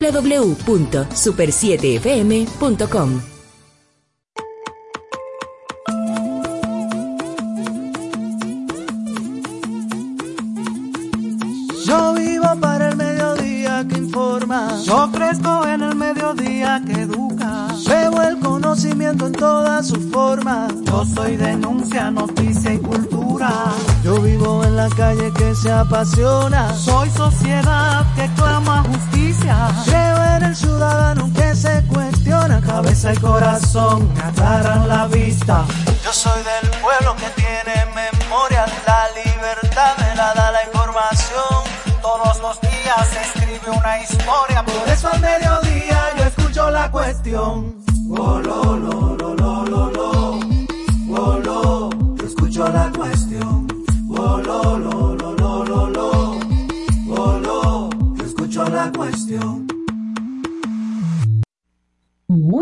www.super7fm.com. Yo vivo para el mediodía que informa. Yo crezco en el mediodía que educa. Veo el conocimiento en todas sus formas. Yo soy denuncia, noticia y cultura. Yo vivo en la calle que se apasiona. Soy sociedad que justicia. Creo en el ciudadano que se cuestiona. Cabeza y corazón me aclaran la vista. Yo soy del pueblo que tiene memoria. La libertad me la da la información. Todos los días se escribe una historia. Por eso al mediodía yo escucho la cuestión. Oh, lo, lo,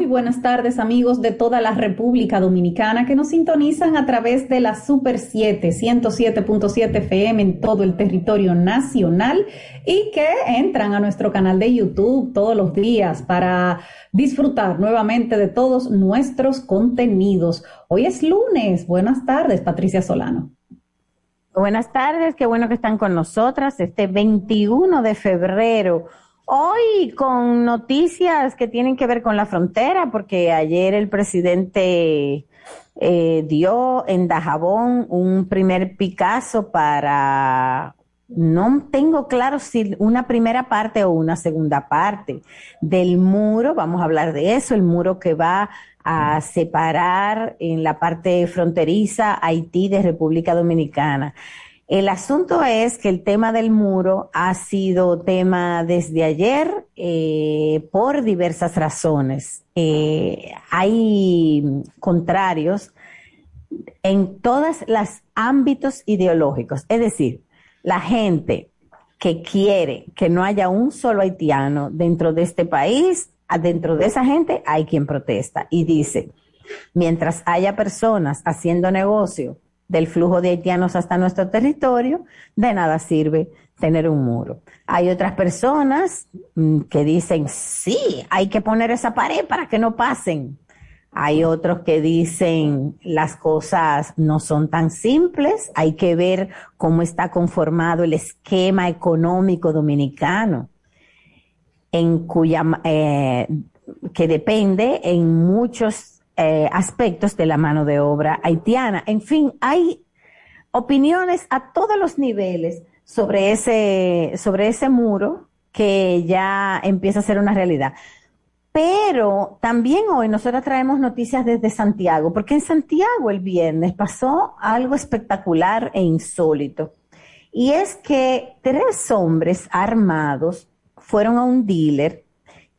Buenas tardes amigos de toda la República Dominicana que nos sintonizan a través de la Super 7, 107.7 FM en todo el territorio nacional y que entran a nuestro canal de YouTube todos los días para disfrutar nuevamente de todos nuestros contenidos. Hoy es lunes. Buenas tardes, Patricia Solano. Buenas tardes, qué bueno que están con nosotras este 21 de febrero. Hoy con noticias que tienen que ver con la frontera, porque ayer el presidente eh, dio en Dajabón un primer Picasso para, no tengo claro si una primera parte o una segunda parte del muro, vamos a hablar de eso, el muro que va a separar en la parte fronteriza Haití de República Dominicana. El asunto es que el tema del muro ha sido tema desde ayer eh, por diversas razones. Eh, hay contrarios en todos los ámbitos ideológicos. Es decir, la gente que quiere que no haya un solo haitiano dentro de este país, dentro de esa gente hay quien protesta y dice, mientras haya personas haciendo negocio, del flujo de haitianos hasta nuestro territorio, de nada sirve tener un muro. Hay otras personas mm, que dicen, sí, hay que poner esa pared para que no pasen. Hay otros que dicen, las cosas no son tan simples, hay que ver cómo está conformado el esquema económico dominicano, en cuya, eh, que depende en muchos eh, aspectos de la mano de obra haitiana. En fin, hay opiniones a todos los niveles sobre ese, sobre ese muro que ya empieza a ser una realidad. Pero también hoy nosotros traemos noticias desde Santiago, porque en Santiago el viernes pasó algo espectacular e insólito. Y es que tres hombres armados fueron a un dealer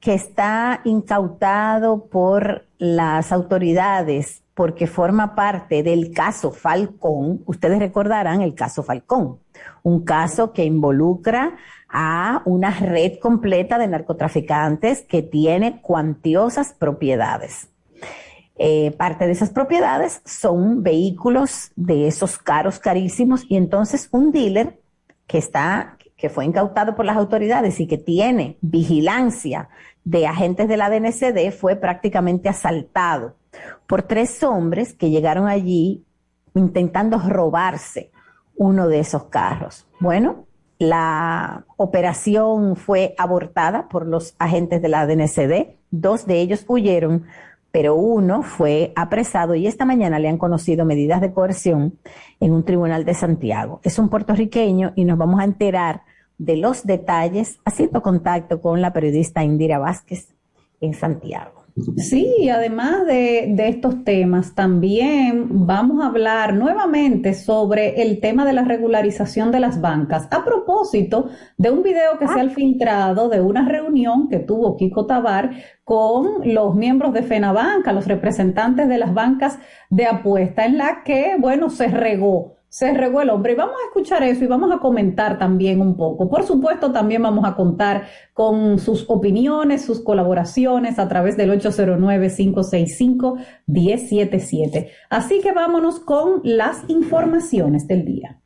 que está incautado por las autoridades porque forma parte del caso Falcón. Ustedes recordarán el caso Falcón, un caso que involucra a una red completa de narcotraficantes que tiene cuantiosas propiedades. Eh, parte de esas propiedades son vehículos de esos caros carísimos y entonces un dealer que está que fue incautado por las autoridades y que tiene vigilancia de agentes de la DNCD fue prácticamente asaltado por tres hombres que llegaron allí intentando robarse uno de esos carros. Bueno, la operación fue abortada por los agentes de la DNCD, dos de ellos huyeron, pero uno fue apresado y esta mañana le han conocido medidas de coerción en un tribunal de Santiago. Es un puertorriqueño y nos vamos a enterar de los detalles haciendo contacto con la periodista Indira Vázquez en Santiago. Sí, además de, de, estos temas, también vamos a hablar nuevamente sobre el tema de la regularización de las bancas. A propósito de un video que se ha filtrado de una reunión que tuvo Kiko Tabar con los miembros de FENABANCA, los representantes de las bancas de apuesta, en la que, bueno, se regó se regó el hombre. Y vamos a escuchar eso y vamos a comentar también un poco. Por supuesto, también vamos a contar con sus opiniones, sus colaboraciones a través del 809-565-1077. Así que vámonos con las informaciones del día.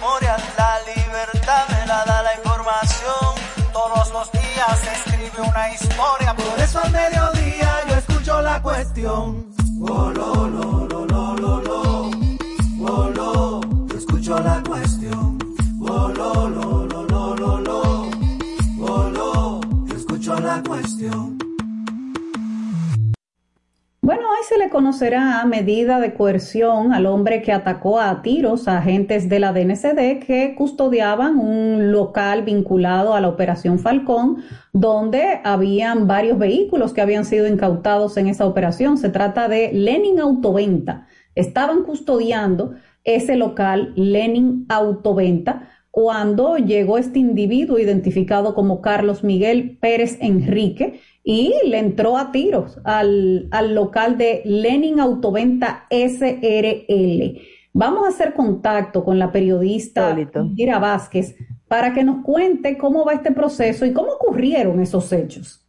Memoria, la libertad me la da la información todos los días día se escribe una historia. Por eso al mediodía yo escucho la cuestión. Oh, lo, lo, lo, Bueno, hoy se le conocerá a medida de coerción al hombre que atacó a tiros a agentes de la DNCD que custodiaban un local vinculado a la Operación Falcón, donde habían varios vehículos que habían sido incautados en esa operación. Se trata de Lenin Autoventa. Estaban custodiando ese local Lenin Autoventa cuando llegó este individuo identificado como Carlos Miguel Pérez Enrique y le entró a tiros al, local de Lenin Autoventa SRL. Vamos a hacer contacto con la periodista Ira Vázquez para que nos cuente cómo va este proceso y cómo ocurrieron esos hechos.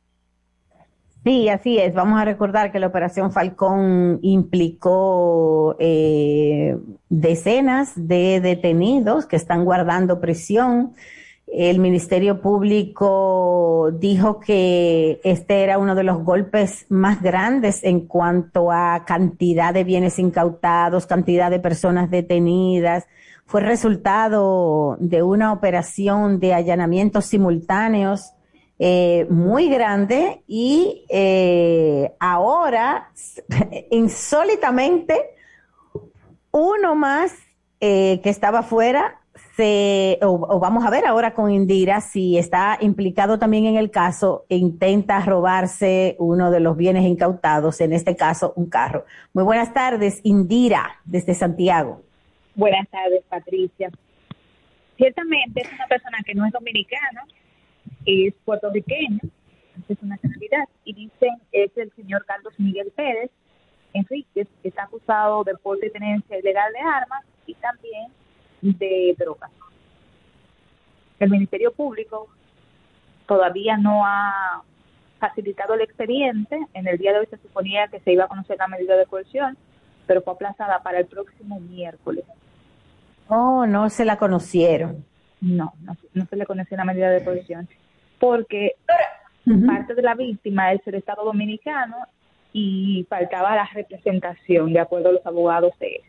Sí, así es. Vamos a recordar que la Operación Falcón implicó eh, decenas de detenidos que están guardando prisión el Ministerio Público dijo que este era uno de los golpes más grandes en cuanto a cantidad de bienes incautados, cantidad de personas detenidas. Fue resultado de una operación de allanamientos simultáneos eh, muy grande y eh, ahora, insólitamente, uno más eh, que estaba fuera se, o, vamos a ver ahora con Indira si está implicado también en el caso intenta robarse uno de los bienes incautados, en este caso un carro. Muy buenas tardes, Indira, desde Santiago. Buenas tardes, Patricia. Ciertamente es una persona que no es dominicana, es puertorriqueña, es una nacionalidad, y dicen es el señor Carlos Miguel Pérez Enríquez, que está acusado de porte y tenencia ilegal de armas y también de drogas. El Ministerio Público todavía no ha facilitado el expediente. En el día de hoy se suponía que se iba a conocer la medida de coerción, pero fue aplazada para el próximo miércoles. Oh, no se la conocieron. No, no, se le conoció la medida de coerción, porque parte de la víctima es el Estado Dominicano y faltaba la representación, de acuerdo a los abogados de él.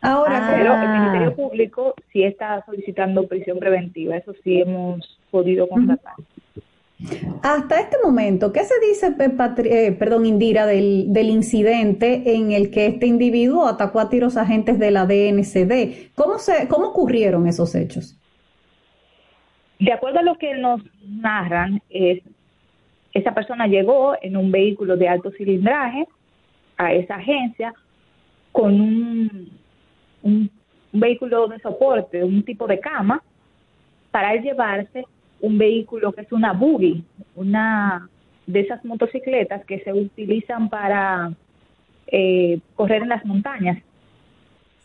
Ahora, pero el Ministerio Público sí está solicitando prisión preventiva, eso sí hemos podido constatar. Hasta este momento, ¿qué se dice, eh, perdón, Indira, del, del, incidente en el que este individuo atacó a tiros agentes de la DNCD? ¿Cómo, se, ¿Cómo ocurrieron esos hechos? De acuerdo a lo que nos narran, es, esa persona llegó en un vehículo de alto cilindraje a esa agencia con un un, vehículo de soporte, un tipo de cama, para llevarse un vehículo que es una buggy, una de esas motocicletas que se utilizan para eh, correr en las montañas.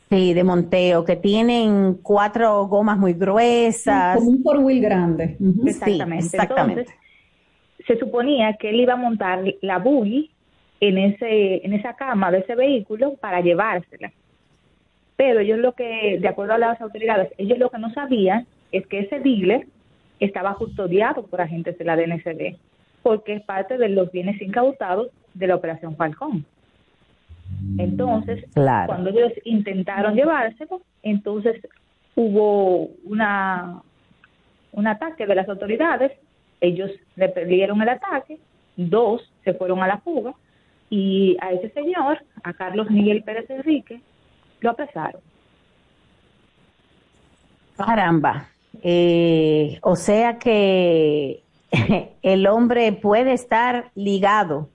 Sí, de monteo, que tienen cuatro gomas muy gruesas. Como un four wheel grande. Exactamente. exactamente. Entonces, se suponía que él iba a montar la buggy en ese en esa cama de ese vehículo para llevársela. Pero ellos lo que, de acuerdo a las autoridades, ellos lo que no sabían es que ese dealer estaba custodiado por agentes de la DNCD, porque es parte de los bienes incautados de la Operación Falcón. Entonces, cuando ellos intentaron llevárselo, entonces hubo una un ataque de las autoridades, ellos le perdieron el ataque, dos se fueron a la fuga y a ese señor, a Carlos Miguel Pérez Enrique, lo apresaron. Caramba. Eh, o sea que el hombre puede estar ligado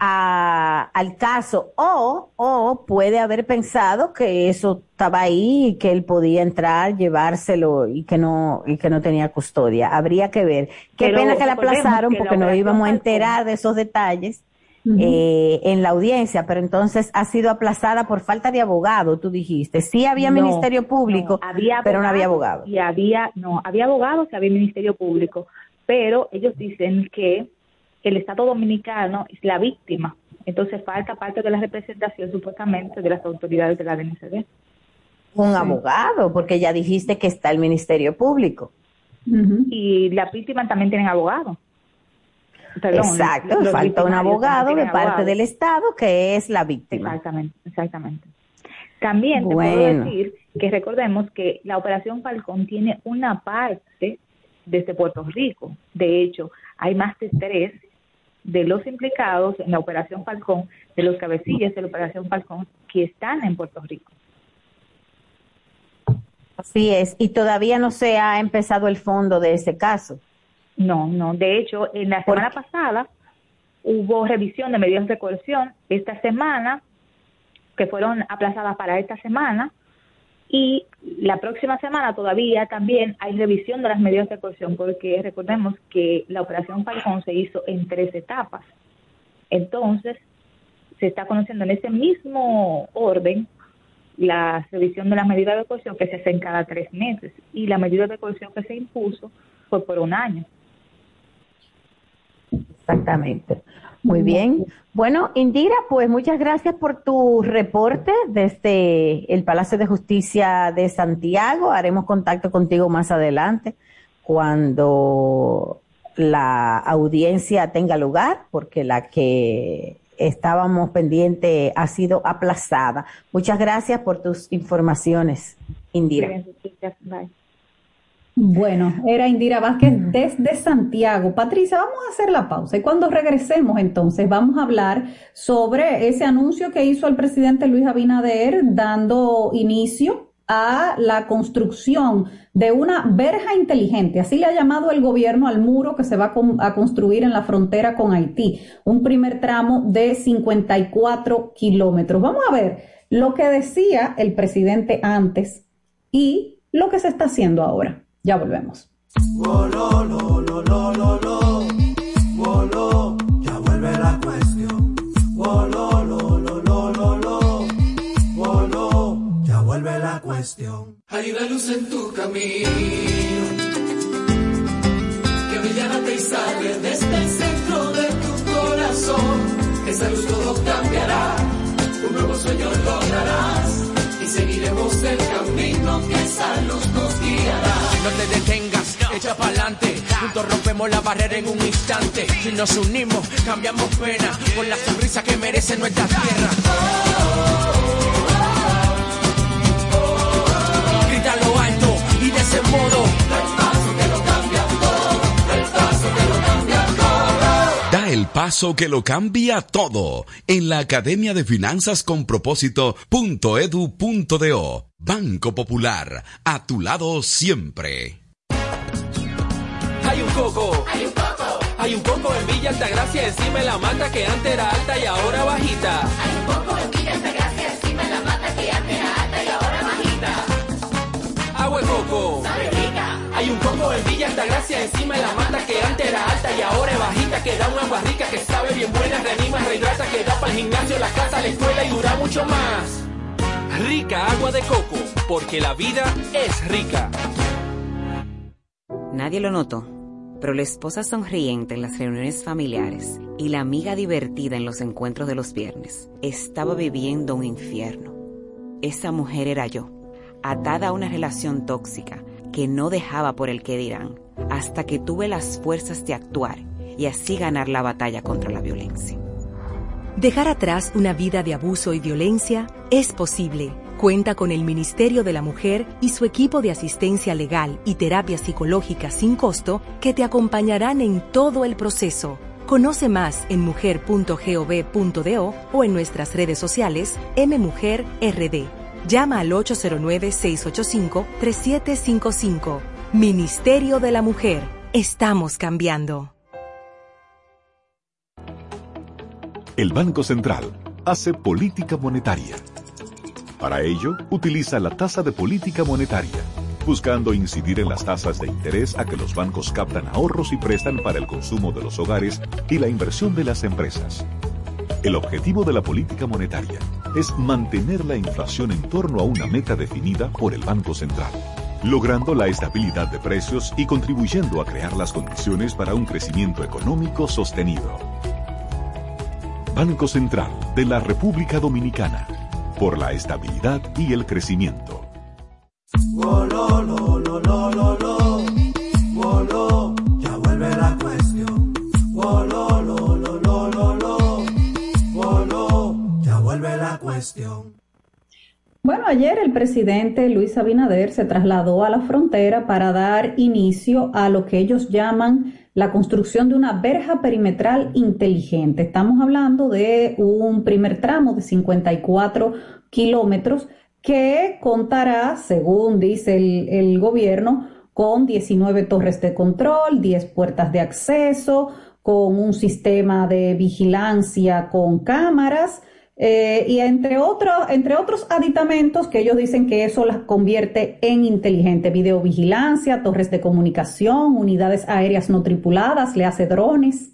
a, al caso o, o puede haber pensado que eso estaba ahí y que él podía entrar, llevárselo y que no y que no tenía custodia. Habría que ver. Qué pena que la aplazaron porque no íbamos a enterar de esos detalles eh, en la audiencia, pero entonces ha sido aplazada por falta de abogado, tú dijiste. Sí había Ministerio Público, pero no había abogado. Y había, no, había abogados y había Ministerio Público, pero ellos dicen que el Estado Dominicano es la víctima, entonces falta parte de la representación supuestamente de las autoridades de la DNCD. Un abogado, porque ya dijiste que está el Ministerio Público. y las víctimas también tienen abogado. Exacto, falta un abogado de parte del Estado que es la víctima. Exactamente, exactamente. También te puedo decir que recordemos que la Operación Falcón tiene una parte desde Puerto Rico. De hecho, hay más de tres de los implicados en la Operación Falcón, de los cabecillas de la Operación Falcón, que están en Puerto Rico. Así es, y todavía no se ha empezado el fondo de ese caso. No, no, de hecho, en la semana pasada hubo revisión de medidas de coerción esta semana, que fueron aplazadas para esta semana, y la próxima semana todavía también hay revisión de las medidas de coerción, porque recordemos que la operación Falcón se hizo en tres etapas. Entonces, se está conociendo en ese mismo orden la revisión de las medidas de coerción que se hace cada tres meses y la medida de coerción que se impuso fue por un año. Exactamente. Muy bien. Bueno, Indira, pues muchas gracias por tu reporte desde el Palacio de Justicia de Santiago. Haremos contacto contigo más adelante cuando la audiencia tenga lugar, porque la que estábamos pendiente ha sido aplazada. Muchas gracias por tus informaciones, Indira. Bueno, era Indira Vázquez desde Santiago. Patricia, vamos a hacer la pausa y cuando regresemos entonces vamos a hablar sobre ese anuncio que hizo el presidente Luis Abinader dando inicio a la construcción de una verja inteligente, así le ha llamado el gobierno al muro que se va a construir en la frontera con Haití, un primer tramo de 54 kilómetros. Vamos a ver lo que decía el presidente antes y lo que se está haciendo ahora. Ya volvemos. ya vuelve la cuestión. ya vuelve la cuestión. Hay una luz en tu camino que brilla y sale desde el centro de tu corazón. Esa luz todo cambiará, un nuevo sueño lograrás y seguiremos el camino que esa luz nos guiará. No te detengas, echa pa'lante. Juntos rompemos la barrera en un instante. Si nos unimos, cambiamos pena por la sonrisa que merece nuestra tierra. Grita lo alto y de ese modo. El paso que lo cambia todo en la Academia de Finanzas con Propósito.edu.do. Banco Popular, a tu lado siempre. Hay un coco. Hay un coco. Hay un coco en Villa Altagracia encima de la mata que antes era alta y ahora bajita. Hay un coco en Villa Altagracia encima de la mata que antes era alta y ahora bajita. Agua coco. Hay un coco en Villa Altagracia encima de la mata que antes era alta y ahora es bajita. Que da una agua rica que sabe bien buena, reanima, rehidrata, que da para el gimnasio, la casa, la escuela y dura mucho más. Rica agua de coco, porque la vida es rica. Nadie lo notó, pero la esposa sonriente en las reuniones familiares y la amiga divertida en los encuentros de los viernes estaba viviendo un infierno. Esa mujer era yo, atada a una relación tóxica que no dejaba por el que dirán, hasta que tuve las fuerzas de actuar y así ganar la batalla contra la violencia. Dejar atrás una vida de abuso y violencia es posible. Cuenta con el Ministerio de la Mujer y su equipo de asistencia legal y terapia psicológica sin costo que te acompañarán en todo el proceso. Conoce más en mujer.gov.do o en nuestras redes sociales mmujerrd. Llama al 809-685-3755. Ministerio de la Mujer. Estamos cambiando. El Banco Central hace política monetaria. Para ello, utiliza la tasa de política monetaria, buscando incidir en las tasas de interés a que los bancos captan ahorros y prestan para el consumo de los hogares y la inversión de las empresas. El objetivo de la política monetaria es mantener la inflación en torno a una meta definida por el Banco Central, logrando la estabilidad de precios y contribuyendo a crear las condiciones para un crecimiento económico sostenido. Banco Central de la República Dominicana, por la estabilidad y el crecimiento. Ayer el presidente Luis Abinader se trasladó a la frontera para dar inicio a lo que ellos llaman la construcción de una verja perimetral inteligente. Estamos hablando de un primer tramo de 54 kilómetros que contará, según dice el, el gobierno, con 19 torres de control, 10 puertas de acceso, con un sistema de vigilancia con cámaras eh, y entre otros, entre otros aditamentos que ellos dicen que eso las convierte en inteligente, videovigilancia, torres de comunicación, unidades aéreas no tripuladas, le hace drones.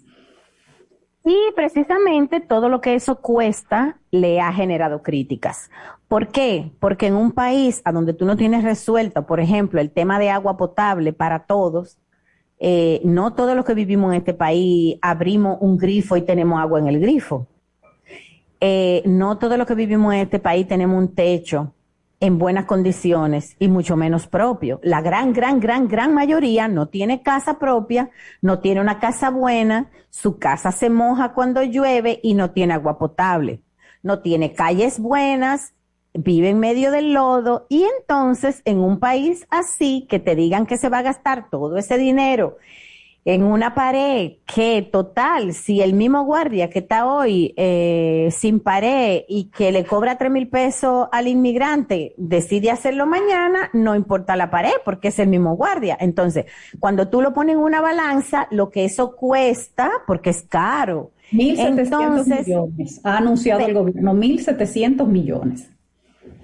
Y precisamente todo lo que eso cuesta le ha generado críticas. ¿Por qué? Porque en un país a donde tú no tienes resuelto, por ejemplo, el tema de agua potable para todos, eh, no todos los que vivimos en este país abrimos un grifo y tenemos agua en el grifo. Eh, no todos los que vivimos en este país tenemos un techo en buenas condiciones y mucho menos propio. La gran, gran, gran, gran mayoría no tiene casa propia, no tiene una casa buena, su casa se moja cuando llueve y no tiene agua potable, no tiene calles buenas, vive en medio del lodo y entonces en un país así que te digan que se va a gastar todo ese dinero en una pared que total, si el mismo guardia que está hoy eh, sin pared y que le cobra tres mil pesos al inmigrante decide hacerlo mañana, no importa la pared porque es el mismo guardia. Entonces, cuando tú lo pones en una balanza, lo que eso cuesta, porque es caro. 1.700 millones, ha anunciado el gobierno, 1.700 millones.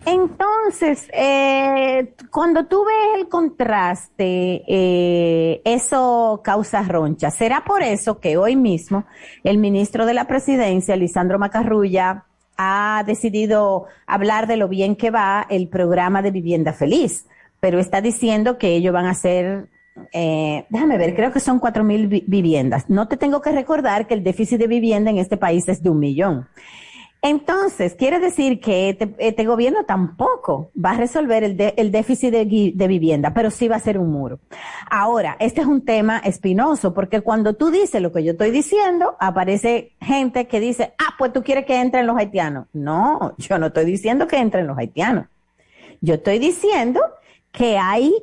Entonces, eh, cuando tú ves el contraste, eh, eso causa roncha. Será por eso que hoy mismo el ministro de la Presidencia, Lisandro Macarrulla, ha decidido hablar de lo bien que va el programa de vivienda feliz, pero está diciendo que ellos van a hacer eh, déjame ver, creo que son cuatro mil viviendas. No te tengo que recordar que el déficit de vivienda en este país es de un millón. Entonces, quiere decir que este, este, gobierno tampoco va a resolver el, déficit de, de, vivienda, pero sí va a ser un muro. Ahora, este es un tema espinoso, porque cuando tú dices lo que yo estoy diciendo, aparece gente que dice, ah, pues tú quieres que entren los haitianos. No, yo no estoy diciendo que entren los haitianos. Yo estoy diciendo que hay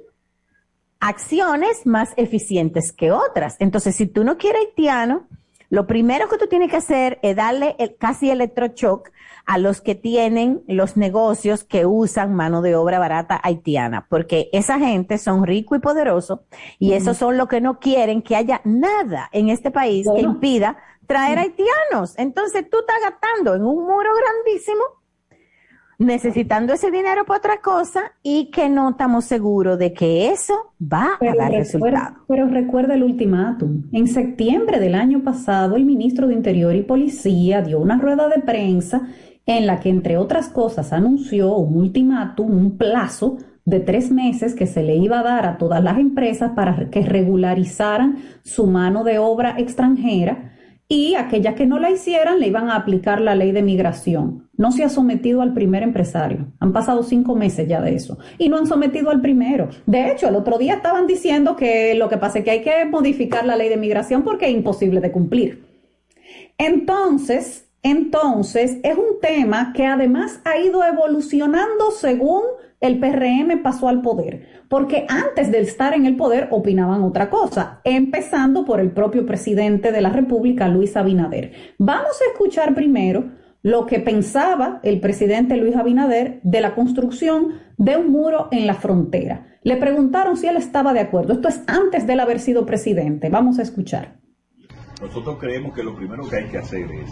acciones más eficientes que otras. Entonces, si tú no quieres haitiano, lo primero que tú tienes que hacer es darle el, casi electroshock a los que tienen los negocios que usan mano de obra barata haitiana, porque esa gente son ricos y poderosos y esos son los que no quieren que haya nada en este país que impida traer haitianos. Entonces tú estás gastando en un muro grandísimo necesitando ese dinero para otra cosa y que no estamos seguros de que eso va a dar resultado. Pero recuerda el ultimátum. En septiembre del año pasado, el ministro de Interior y Policía dio una rueda de prensa en la que, entre otras cosas, anunció un ultimátum, un plazo de tres meses que se le iba a dar a todas las empresas para que regularizaran su mano de obra extranjera y aquellas que no la hicieran le iban a aplicar la ley de migración. No se ha sometido al primer empresario. Han pasado cinco meses ya de eso. Y no han sometido al primero. De hecho, el otro día estaban diciendo que lo que pasa es que hay que modificar la ley de migración porque es imposible de cumplir. Entonces, entonces, es un tema que además ha ido evolucionando según el PRM pasó al poder, porque antes de estar en el poder opinaban otra cosa, empezando por el propio presidente de la República, Luis Abinader. Vamos a escuchar primero lo que pensaba el presidente Luis Abinader de la construcción de un muro en la frontera. Le preguntaron si él estaba de acuerdo. Esto es antes de él haber sido presidente. Vamos a escuchar. Nosotros creemos que lo primero que hay que hacer es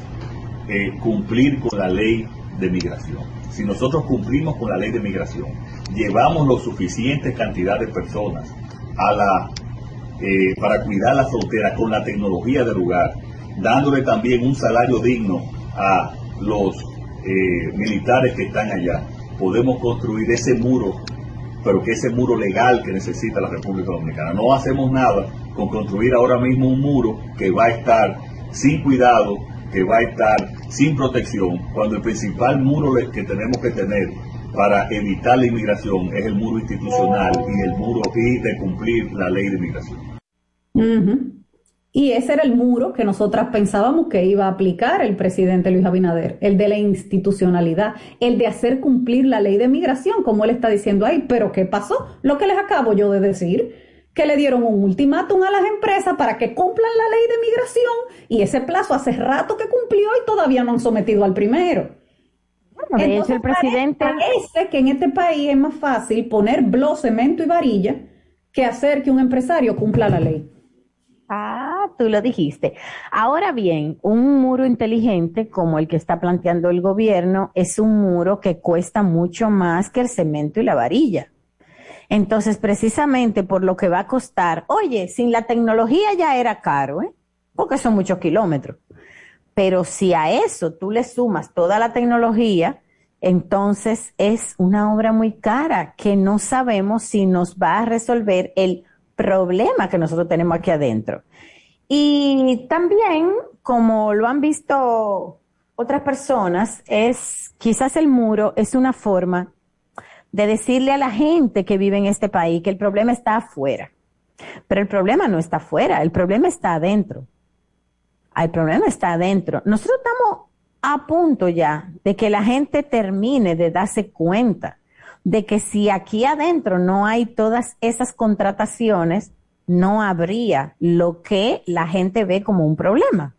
eh, cumplir con la ley de migración. Si nosotros cumplimos con la ley de migración, llevamos lo suficiente cantidad de personas a la, eh, para cuidar la frontera con la tecnología del lugar, dándole también un salario digno a los eh, militares que están allá, podemos construir ese muro, pero que ese muro legal que necesita la República Dominicana. No hacemos nada con construir ahora mismo un muro que va a estar sin cuidado, que va a estar sin protección, cuando el principal muro que tenemos que tener para evitar la inmigración es el muro institucional y el muro y de cumplir la ley de inmigración. Y ese era el muro que nosotras pensábamos que iba a aplicar el presidente Luis Abinader, el de la institucionalidad, el de hacer cumplir la ley de migración, como él está diciendo ahí. Pero ¿qué pasó? Lo que les acabo yo de decir, que le dieron un ultimátum a las empresas para que cumplan la ley de migración y ese plazo hace rato que cumplió y todavía no han sometido al primero. Bueno, de hecho, el presidente... Parece que en este país es más fácil poner blo, cemento y varilla que hacer que un empresario cumpla la ley. Ah, tú lo dijiste. Ahora bien, un muro inteligente como el que está planteando el gobierno es un muro que cuesta mucho más que el cemento y la varilla. Entonces, precisamente por lo que va a costar, oye, sin la tecnología ya era caro, ¿eh? porque son muchos kilómetros. Pero si a eso tú le sumas toda la tecnología, entonces es una obra muy cara que no sabemos si nos va a resolver el problema que nosotros tenemos aquí adentro. Y también, como lo han visto otras personas, es quizás el muro es una forma de decirle a la gente que vive en este país que el problema está afuera. Pero el problema no está afuera, el problema está adentro. El problema está adentro. Nosotros estamos a punto ya de que la gente termine de darse cuenta de que si aquí adentro no hay todas esas contrataciones, no habría lo que la gente ve como un problema.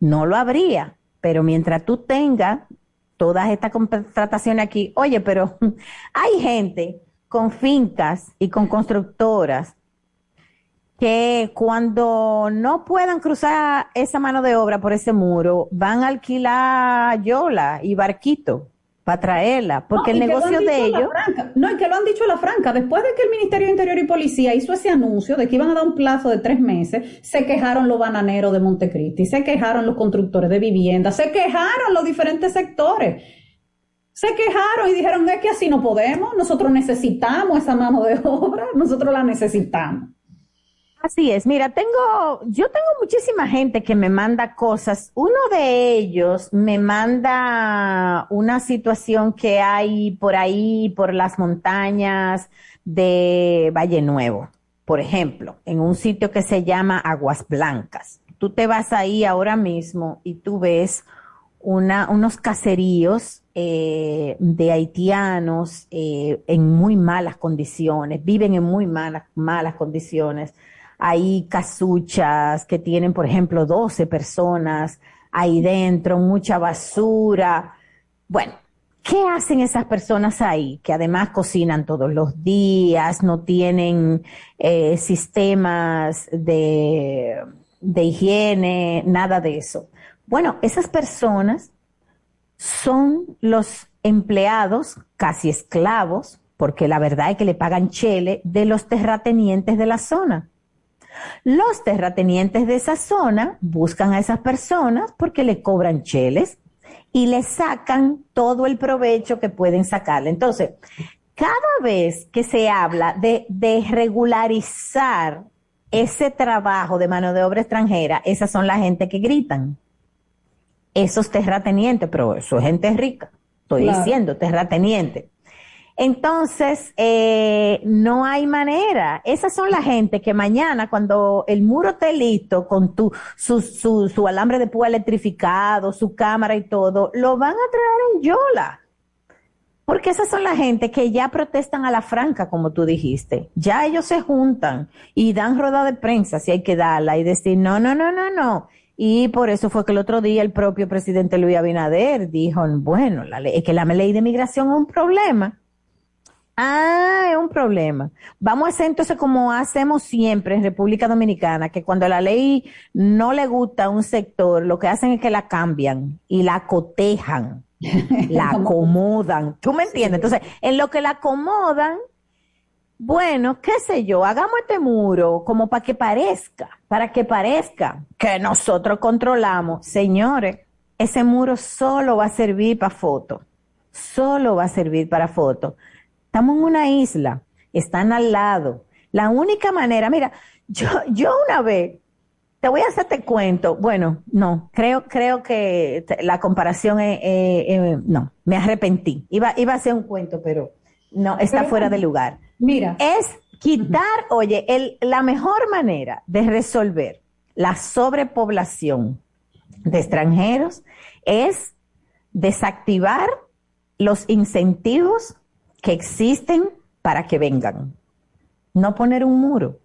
No lo habría, pero mientras tú tengas todas estas contrataciones aquí, oye, pero hay gente con fincas y con constructoras que cuando no puedan cruzar esa mano de obra por ese muro, van a alquilar yola y barquito para traerla, porque el negocio de ellos... No, y que lo han dicho a la franca, después de que el Ministerio de Interior y Policía hizo ese anuncio de que iban a dar un plazo de tres meses, se quejaron los bananeros de Montecristi, se quejaron los constructores de viviendas, se quejaron los diferentes sectores. Se quejaron y dijeron, es que así no podemos, nosotros necesitamos esa mano de obra, nosotros la necesitamos. Así es, mira, tengo, yo tengo muchísima gente que me manda cosas. Uno de ellos me manda una situación que hay por ahí, por las montañas de Valle Nuevo, por ejemplo, en un sitio que se llama Aguas Blancas. Tú te vas ahí ahora mismo y tú ves una, unos caseríos eh, de haitianos eh, en muy malas condiciones, viven en muy malas, malas condiciones hay casuchas que tienen, por ejemplo, 12 personas ahí dentro, mucha basura. Bueno, ¿qué hacen esas personas ahí? Que además cocinan todos los días, no tienen eh, sistemas de, de higiene, nada de eso. Bueno, esas personas son los empleados casi esclavos, porque la verdad es que le pagan chele de los terratenientes de la zona. Los terratenientes de esa zona buscan a esas personas porque le cobran cheles y le sacan todo el provecho que pueden sacarle. Entonces, cada vez que se habla de, de regularizar ese trabajo de mano de obra extranjera, esas son la gente que gritan. Esos terratenientes, pero eso es gente rica. Estoy diciendo terrateniente. Entonces, eh, no hay manera. Esas son la gente que mañana, cuando el muro esté listo, con tu, su, su, su alambre de púa electrificado, su cámara y todo, lo van a traer en Yola. Porque esas son la gente que ya protestan a la franca, como tú dijiste. Ya ellos se juntan y dan rueda de prensa si hay que darla y decir, no, no, no, no, no. Y por eso fue que el otro día el propio presidente Luis Abinader dijo, bueno, la ley, es que la ley de migración es un problema Ah, es un problema. Vamos a hacer entonces como hacemos siempre en República Dominicana, que cuando la ley no le gusta a un sector, lo que hacen es que la cambian y la cotejan, la acomodan. ¿Tú me entiendes? Entonces, en lo que la acomodan, bueno, qué sé yo, hagamos este muro como para que parezca, para que parezca que nosotros controlamos. Señores, ese muro solo va a servir para fotos. Solo va a servir para fotos Estamos en una isla, están al lado. La única manera, mira, yo, yo una vez, te voy a hacerte cuento, bueno, no, creo, creo que la comparación es, no, me arrepentí. Iba, iba a hacer un cuento, pero no, está fuera de lugar. Mira. Es quitar, oye, el, la mejor manera de resolver la sobrepoblación de extranjeros es desactivar los incentivos que existen para que vengan. No poner un muro.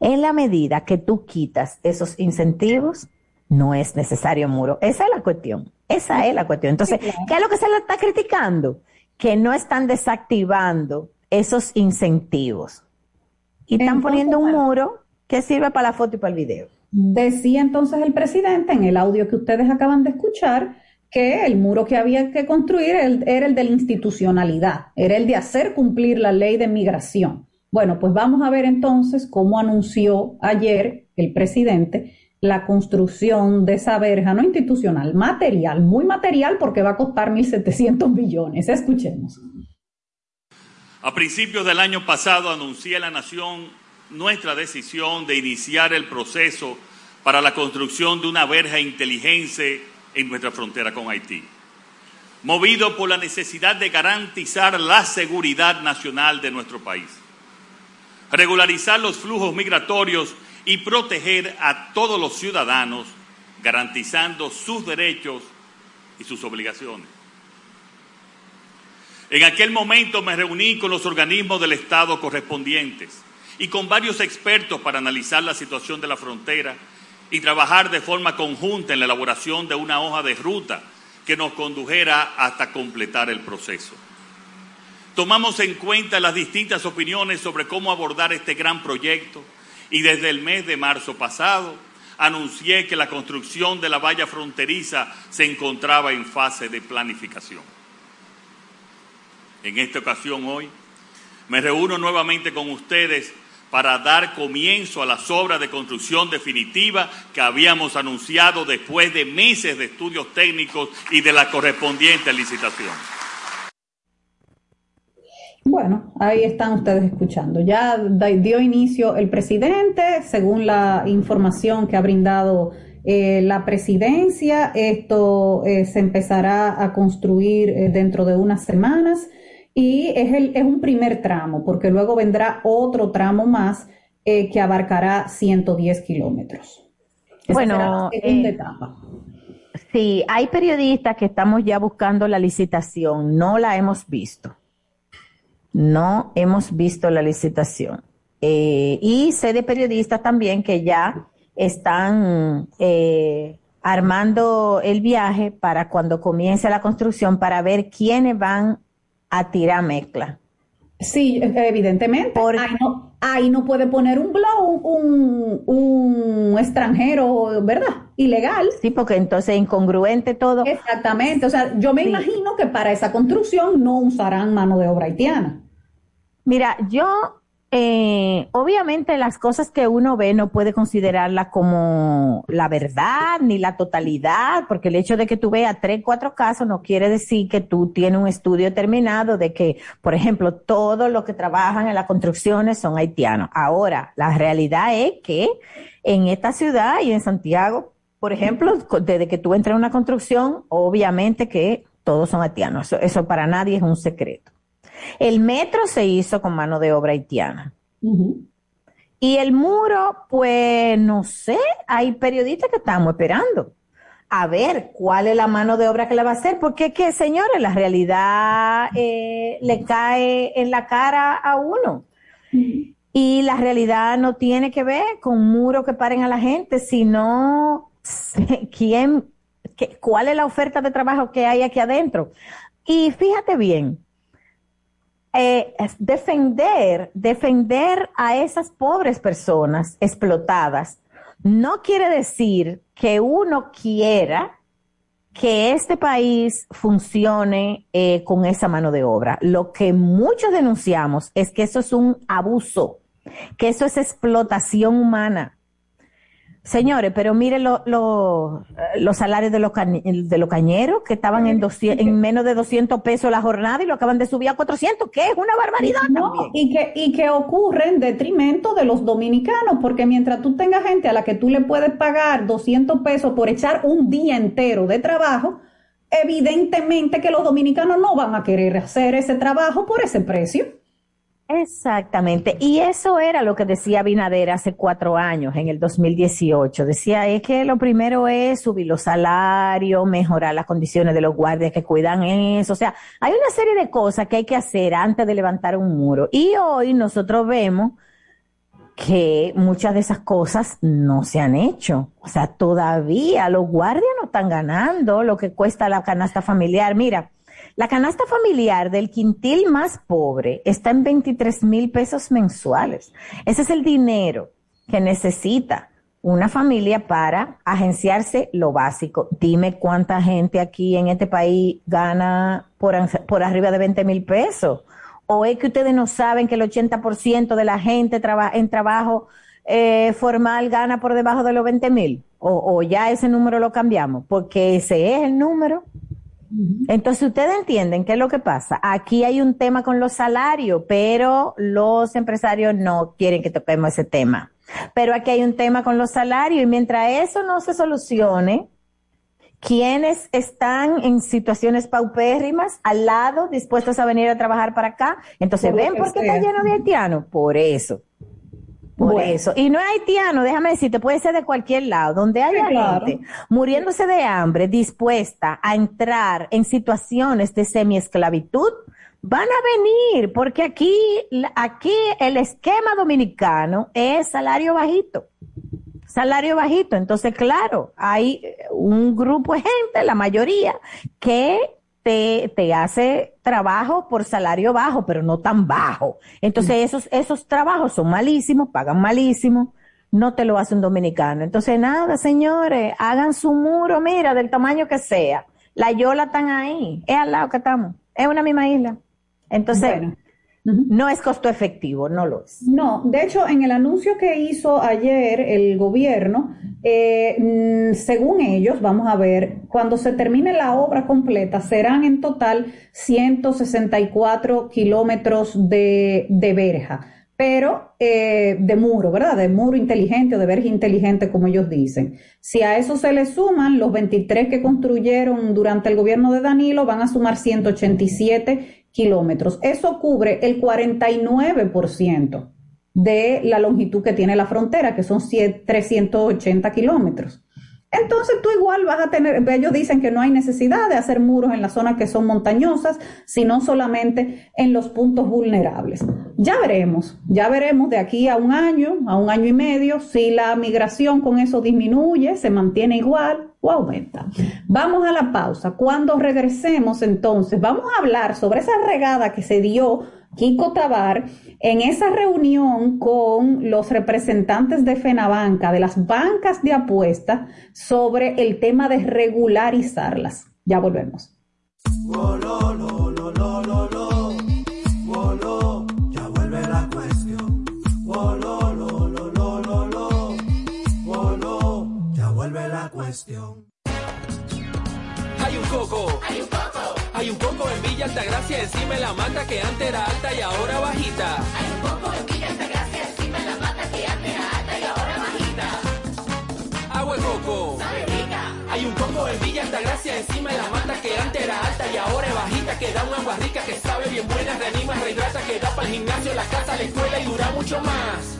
En la medida que tú quitas esos incentivos, no es necesario muro. Esa es la cuestión. Esa es la cuestión. Entonces, ¿qué es lo que se le está criticando? Que no están desactivando esos incentivos. Y están poniendo un muro que sirve para la foto y para el video. Decía entonces el presidente en el audio que ustedes acaban de escuchar que el muro que había que construir era el de la institucionalidad, era el de hacer cumplir la ley de migración. Bueno, pues vamos a ver entonces cómo anunció ayer el presidente la construcción de esa verja, no institucional, material, muy material porque va a costar 1.700 millones. Escuchemos. A principios del año pasado anuncié la Nación nuestra decisión de iniciar el proceso para la construcción de una verja inteligente en nuestra frontera con Haití, movido por la necesidad de garantizar la seguridad nacional de nuestro país, regularizar los flujos migratorios y proteger a todos los ciudadanos, garantizando sus derechos y sus obligaciones. En aquel momento me reuní con los organismos del Estado correspondientes y con varios expertos para analizar la situación de la frontera y trabajar de forma conjunta en la elaboración de una hoja de ruta que nos condujera hasta completar el proceso. Tomamos en cuenta las distintas opiniones sobre cómo abordar este gran proyecto y desde el mes de marzo pasado anuncié que la construcción de la valla fronteriza se encontraba en fase de planificación. En esta ocasión hoy me reúno nuevamente con ustedes para dar comienzo a las obras de construcción definitiva que habíamos anunciado después de meses de estudios técnicos y de la correspondiente licitación. Bueno, ahí están ustedes escuchando. Ya dio inicio el presidente, según la información que ha brindado eh, la presidencia. Esto eh, se empezará a construir eh, dentro de unas semanas y es, el, es un primer tramo, porque luego vendrá otro tramo más que abarcará 110 kilómetros. Bueno, etapa. Sí, hay periodistas que estamos ya buscando la licitación, no la hemos visto no hemos visto la licitación. Eh, y sé de periodistas también que ya están eh, armando el viaje para cuando comience la construcción para ver quiénes van a tirar mezcla. Sí, evidentemente. Porque ahí, no, puede poner un blog un, un, extranjero, ¿verdad? Ilegal. Sí, porque entonces es incongruente todo. Exactamente. O sea, yo me imagino que para esa construcción no usarán mano de obra haitiana. Mira, yo eh, obviamente las cosas que uno ve no puede considerarla como la verdad ni la totalidad, porque el hecho de que tú veas tres, cuatro casos no quiere decir que tú tienes un estudio terminado de que, por ejemplo, todos los que trabajan en las construcciones son haitianos. Ahora, la realidad es que en esta ciudad y en Santiago, por ejemplo, desde que tú entras en una construcción, obviamente que todos son haitianos. eso para nadie es un secreto. El metro se hizo con mano de obra haitiana. Y el muro, pues no sé, hay periodistas que estamos esperando a ver cuál es la mano de obra que le va a hacer, porque es que, señores, la realidad eh, le cae en la cara a uno. Y la realidad no tiene que ver con muros que paren a la gente, sino quién, qué, cuál es la oferta de trabajo que hay aquí adentro. Y fíjate bien, eh, defender, defender a esas pobres personas explotadas no quiere decir que uno quiera que este país funcione eh, con esa mano de obra. Lo que muchos denunciamos es que eso es un abuso, que eso es explotación humana. Señores, pero mire los salarios de los, de los cañeros que estaban en, en menos de 200 pesos la jornada y lo acaban de subir a 400, que es una barbaridad Y que, y que ocurre en detrimento de los dominicanos, porque mientras tú tengas gente a la que tú le puedes pagar 200 pesos por echar un día entero de trabajo, evidentemente que los dominicanos no van a querer hacer ese trabajo por ese precio. Exactamente. Y eso era lo que decía Binader hace cuatro años, en el 2018. Decía, es que lo primero es subir los salarios, mejorar las condiciones de los guardias que cuidan eso. O sea, hay una serie de cosas que hay que hacer antes de levantar un muro. Y hoy nosotros vemos que muchas de esas cosas no se han hecho. O sea, todavía los guardias no están ganando lo que cuesta la canasta familiar. Mira, la canasta familiar del quintil más pobre está en 23 mil pesos mensuales. Ese es el dinero que necesita una familia para agenciarse lo básico. Dime cuánta gente aquí en este país gana por, arriba de 20 mil pesos. ¿O es que ustedes no saben que el 80% de la gente en trabajo eh, formal gana por debajo de los 20 mil? O, o ya ese número lo cambiamos, porque ese es el número. Entonces, ustedes entienden qué es lo que pasa. Aquí hay un tema con los salarios, pero los empresarios no quieren que toquemos ese tema. Pero aquí hay un tema con los salarios y mientras eso no se solucione, quienes están en situaciones paupérrimas al lado, dispuestos a venir a trabajar para acá, entonces ven por qué está lleno de haitianos, por eso. Por eso. Y no es haitiano, déjame decirte, puede ser de cualquier lado, donde haya gente muriéndose de hambre, dispuesta a entrar en situaciones de semiesclavitud, van a venir, porque aquí, aquí el esquema dominicano es salario bajito. Salario bajito. Entonces, claro, hay un grupo de gente, la mayoría, que te, hace trabajo por salario bajo, pero no tan bajo. Entonces mm. esos, esos trabajos son malísimos, pagan malísimo, no te lo hace un dominicano. Entonces nada, señores, hagan su muro, mira, del tamaño que sea. La yola están ahí, es al lado que estamos, es una misma isla. Entonces, no es costo efectivo, no lo es. No, de hecho, en el anuncio que hizo ayer el gobierno, eh, mm, según ellos, vamos a ver, cuando se termine la obra completa, serán en total 164 kilómetros de, de verja, pero eh, de muro, ¿verdad? De muro inteligente o de verja inteligente, como ellos dicen. Si a eso se le suman los 23 que construyeron durante el gobierno de Danilo, van a sumar 187 kilómetros. Eso cubre el 49% de la longitud que tiene la frontera, que son 380 kilómetros. Entonces tú igual vas a tener, ellos dicen que no hay necesidad de hacer muros en las zonas que son montañosas, sino solamente en los puntos vulnerables. Ya veremos, ya veremos de aquí a un año, a un año y medio, si la migración con eso disminuye, se mantiene igual o aumenta. Vamos a la pausa. Cuando regresemos entonces, vamos a hablar sobre esa regada que se dio Kiko Tabar en esa reunión con los representantes de FENABANCA, de las bancas de apuesta, sobre el tema de regularizarlas. Ya volvemos. Hay un coco. Hay un coco. Hay un coco en Villa Altagracia encima de la mata que antes era alta y ahora bajita. Hay un coco en Villa Altagracia encima de la mata que antes era alta y ahora bajita. Agua de coco. Sabe rica. Hay un coco en Villa Altagracia encima de la mata que antes era alta y ahora es bajita que da un agua rica que sabe bien buena, reanima, rehidrata, que da para el gimnasio, la casa, la escuela y dura mucho más.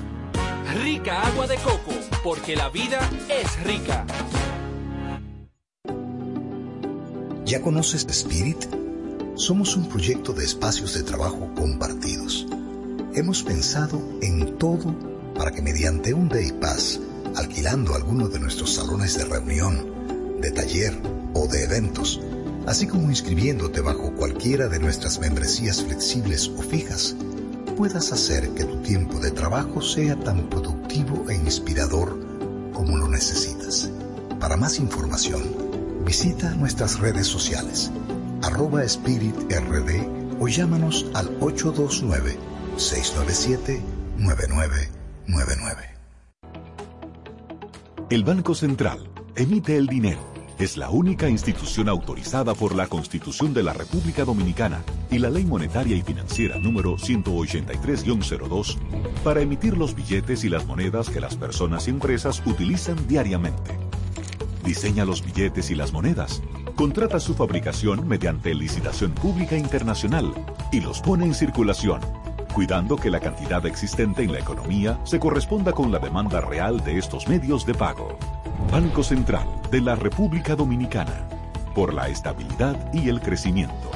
Rica agua de coco, porque la vida es rica. ¿Ya conoces Spirit? Somos un proyecto de espacios de trabajo compartidos. Hemos pensado en todo para que mediante un Day Pass, alquilando alguno de nuestros salones de reunión, de taller o de eventos, así como inscribiéndote bajo cualquiera de nuestras membresías flexibles o fijas, puedas hacer que tu tiempo de trabajo sea tan productivo e inspirador como lo necesitas. Para más información, Visita nuestras redes sociales, arroba Spirit RD o llámanos al 829-697-9999. El Banco Central emite el dinero. Es la única institución autorizada por la Constitución de la República Dominicana y la Ley Monetaria y Financiera número 183-02 para emitir los billetes y las monedas que las personas y empresas utilizan diariamente diseña los billetes y las monedas, contrata su fabricación mediante licitación pública internacional y los pone en circulación. cuidando que la cantidad existente en la economía se corresponda con la demanda real de estos medios de pago. Banco Central de la República Dominicana, por la estabilidad y el crecimiento.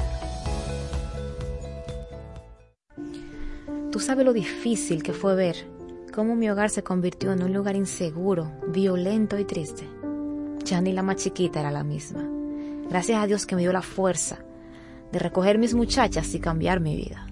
Tú sabes lo difícil que fue ver cómo mi hogar se convirtió en un lugar inseguro, violento y triste. Ya ni la más chiquita era la misma. Gracias a Dios que me dio la fuerza de recoger mis muchachas y cambiar mi vida.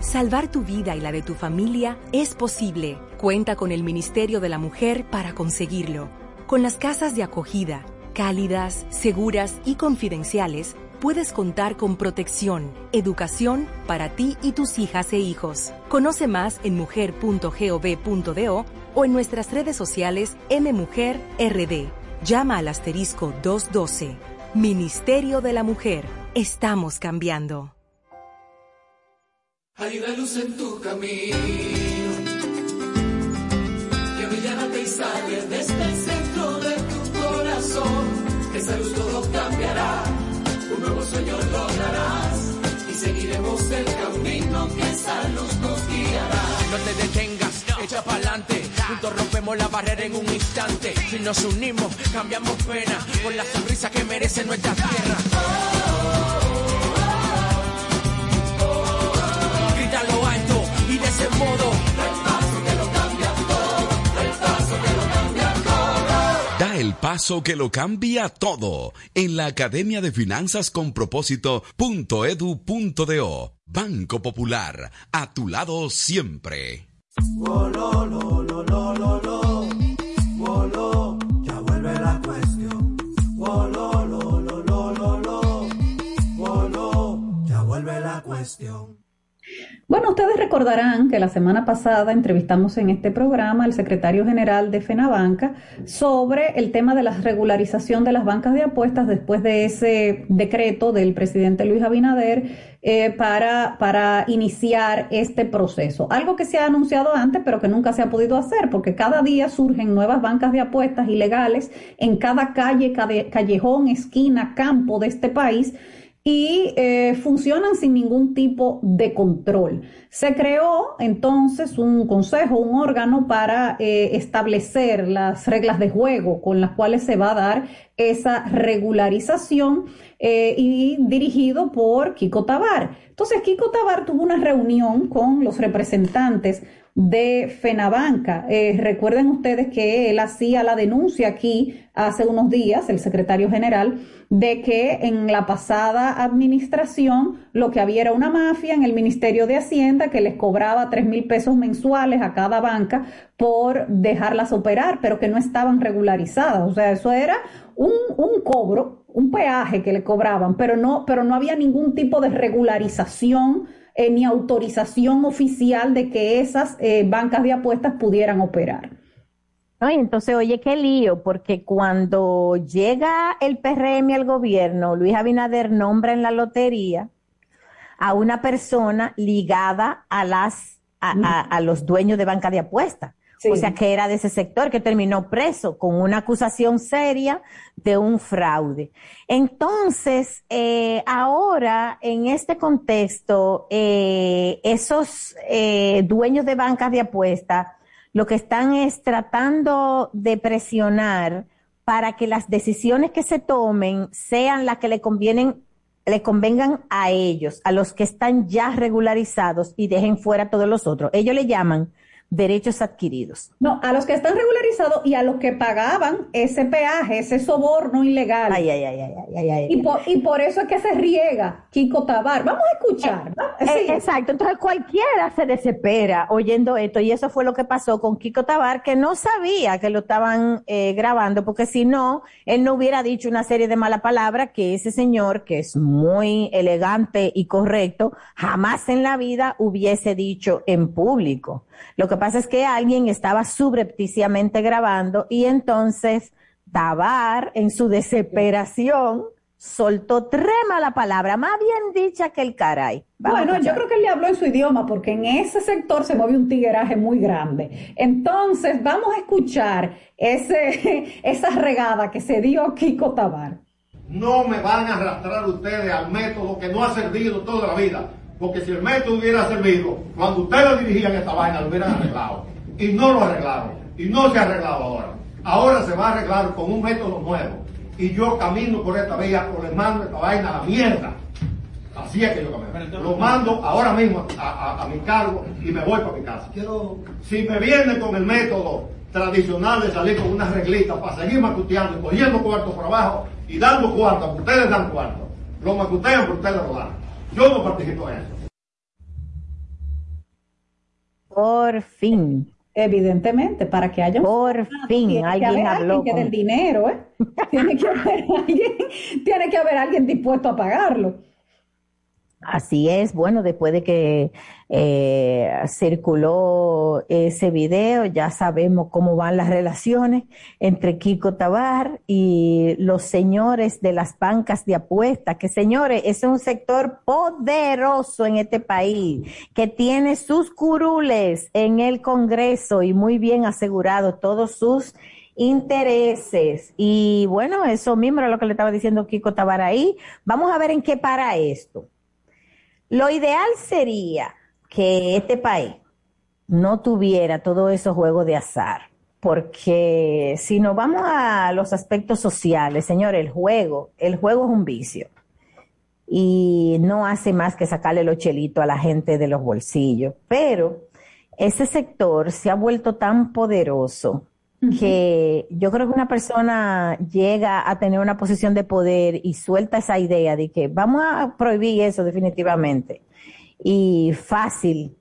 Salvar tu vida y la de tu familia es posible. Cuenta con el Ministerio de la Mujer para conseguirlo. Con las casas de acogida, cálidas, seguras y confidenciales, puedes contar con protección, educación para ti y tus hijas e hijos. Conoce más en mujer.gov.do o en nuestras redes sociales MMujerRD. Llama al asterisco 212. Ministerio de la Mujer. Estamos cambiando. Hay una luz en tu camino que brillante y sale desde el centro de tu corazón. Esa luz todo cambiará, un nuevo sueño lograrás y seguiremos el camino que esa luz nos guiará. No te detengas, echa pa'lante. Juntos rompemos la barrera en un instante. Si nos unimos, cambiamos pena con la sonrisa que merece nuestra tierra. Grita lo alto y de ese modo. Da el paso que lo cambia todo en la Academia de Finanzas con Propósito.edu.do. Banco Popular, a tu lado siempre. Lo, lo, lo, lo, lo. Wolo, ya vuelve la cuestión. Bueno, ustedes recordarán que la semana pasada entrevistamos en este programa al secretario general de FENABanca sobre el tema de la regularización de las bancas de apuestas después de ese decreto del presidente Luis Abinader eh, para, para iniciar este proceso. Algo que se ha anunciado antes, pero que nunca se ha podido hacer, porque cada día surgen nuevas bancas de apuestas ilegales en cada calle, calle- callejón, esquina, campo de este país y eh, funcionan sin ningún tipo de control. Se creó entonces un consejo, un órgano para eh, establecer las reglas de juego con las cuales se va a dar esa regularización eh, y dirigido por Kiko Tabar. Entonces Kiko Tabar tuvo una reunión con los representantes de Fenabanca. Eh, recuerden ustedes que él hacía la denuncia aquí hace unos días, el secretario general, de que en la pasada administración lo que había era una mafia en el Ministerio de Hacienda que les cobraba tres mil pesos mensuales a cada banca por dejarlas operar, pero que no estaban regularizadas. O sea, eso era un, un cobro, un peaje que le cobraban, pero no, pero no había ningún tipo de regularización eh, ni autorización oficial de que esas eh, bancas de apuestas pudieran operar. No, y entonces, oye, qué lío, porque cuando llega el PRM al gobierno, Luis Abinader nombra en la lotería a una persona ligada a las a los dueños de banca de apuestas. O sea, que era de ese sector que terminó preso con una acusación seria de un fraude. Entonces, eh, ahora, en este contexto, eh, esos eh, dueños de bancas de apuestas lo que están es tratando de presionar para que las decisiones que se tomen sean las que le convienen le convengan a ellos, a los que están ya regularizados y dejen fuera a todos los otros. Ellos le llaman derechos adquiridos. No, a los que están regularizados y a los que pagaban ese peaje, ese soborno ilegal. Ay, ay, ay, ay, ay, ay, ay. Y por, y por eso es que se riega Kiko Tabar. Vamos a escuchar. ¿no? Eh, Sí. Exacto, entonces cualquiera se desespera oyendo esto y eso fue lo que pasó con Kiko Tabar, que no sabía que lo estaban eh, grabando, porque si no, él no hubiera dicho una serie de malas palabras que ese señor, que es muy elegante y correcto, jamás en la vida hubiese dicho en público. Lo que pasa es que alguien estaba subrepticiamente grabando y entonces Tabar, en su desesperación, soltó tres malas palabras, más bien dicha que el caray. Vamos Bueno, yo creo que él le habló en su idioma porque en ese sector se mueve un tigueraje muy grande. Entonces, vamos a escuchar ese, esa regada que se dio Kiko Tabar. No me van a arrastrar ustedes al método que no ha servido toda la vida. Porque si el método hubiera servido, cuando ustedes dirigían esta vaina, lo hubieran arreglado. Y no lo arreglaron. Y no se ha arreglado ahora. Ahora se va a arreglar con un método nuevo. Y yo camino por esta vía, o le mando esta vaina a la mierda. Así es que yo camino. Lo mando ahora mismo a, a- a mi cargo y me voy para mi casa. Si me viene con el método tradicional de salir con unas reglitas para seguir macuteando y cogiendo cuartos por abajo y dando cuartos, porque ustedes dan cuartos. Lo macutean, pero ustedes lo dan. Yo no participo en eso. Por fin. Evidentemente, para que haya un- Por fin, tiene que alguien haber habló alguien que con- dé el dinero, ¿eh? Tiene que haber alguien, tiene que haber alguien dispuesto a pagarlo. Así es, bueno, después de que eh, circuló ese video, ya sabemos cómo van las relaciones entre Kiko Tabar y los señores de las bancas de apuestas, que señores, es un sector poderoso en este país, que tiene sus curules en el Congreso y muy bien asegurado todos sus intereses. Y bueno, eso mismo era lo que le estaba diciendo Kiko Tabar ahí. Vamos a ver en qué para esto. Lo ideal sería que este país no tuviera todos esos juegos de azar, porque si nos vamos a los aspectos sociales, señor, el juego, el juego es un vicio. Y no hace más que sacarle los chelitos a la gente de los bolsillos, pero ese sector se ha vuelto tan poderoso que yo creo que una persona llega a tener una posición de poder y suelta esa idea de que vamos a prohibir eso definitivamente. Y fácil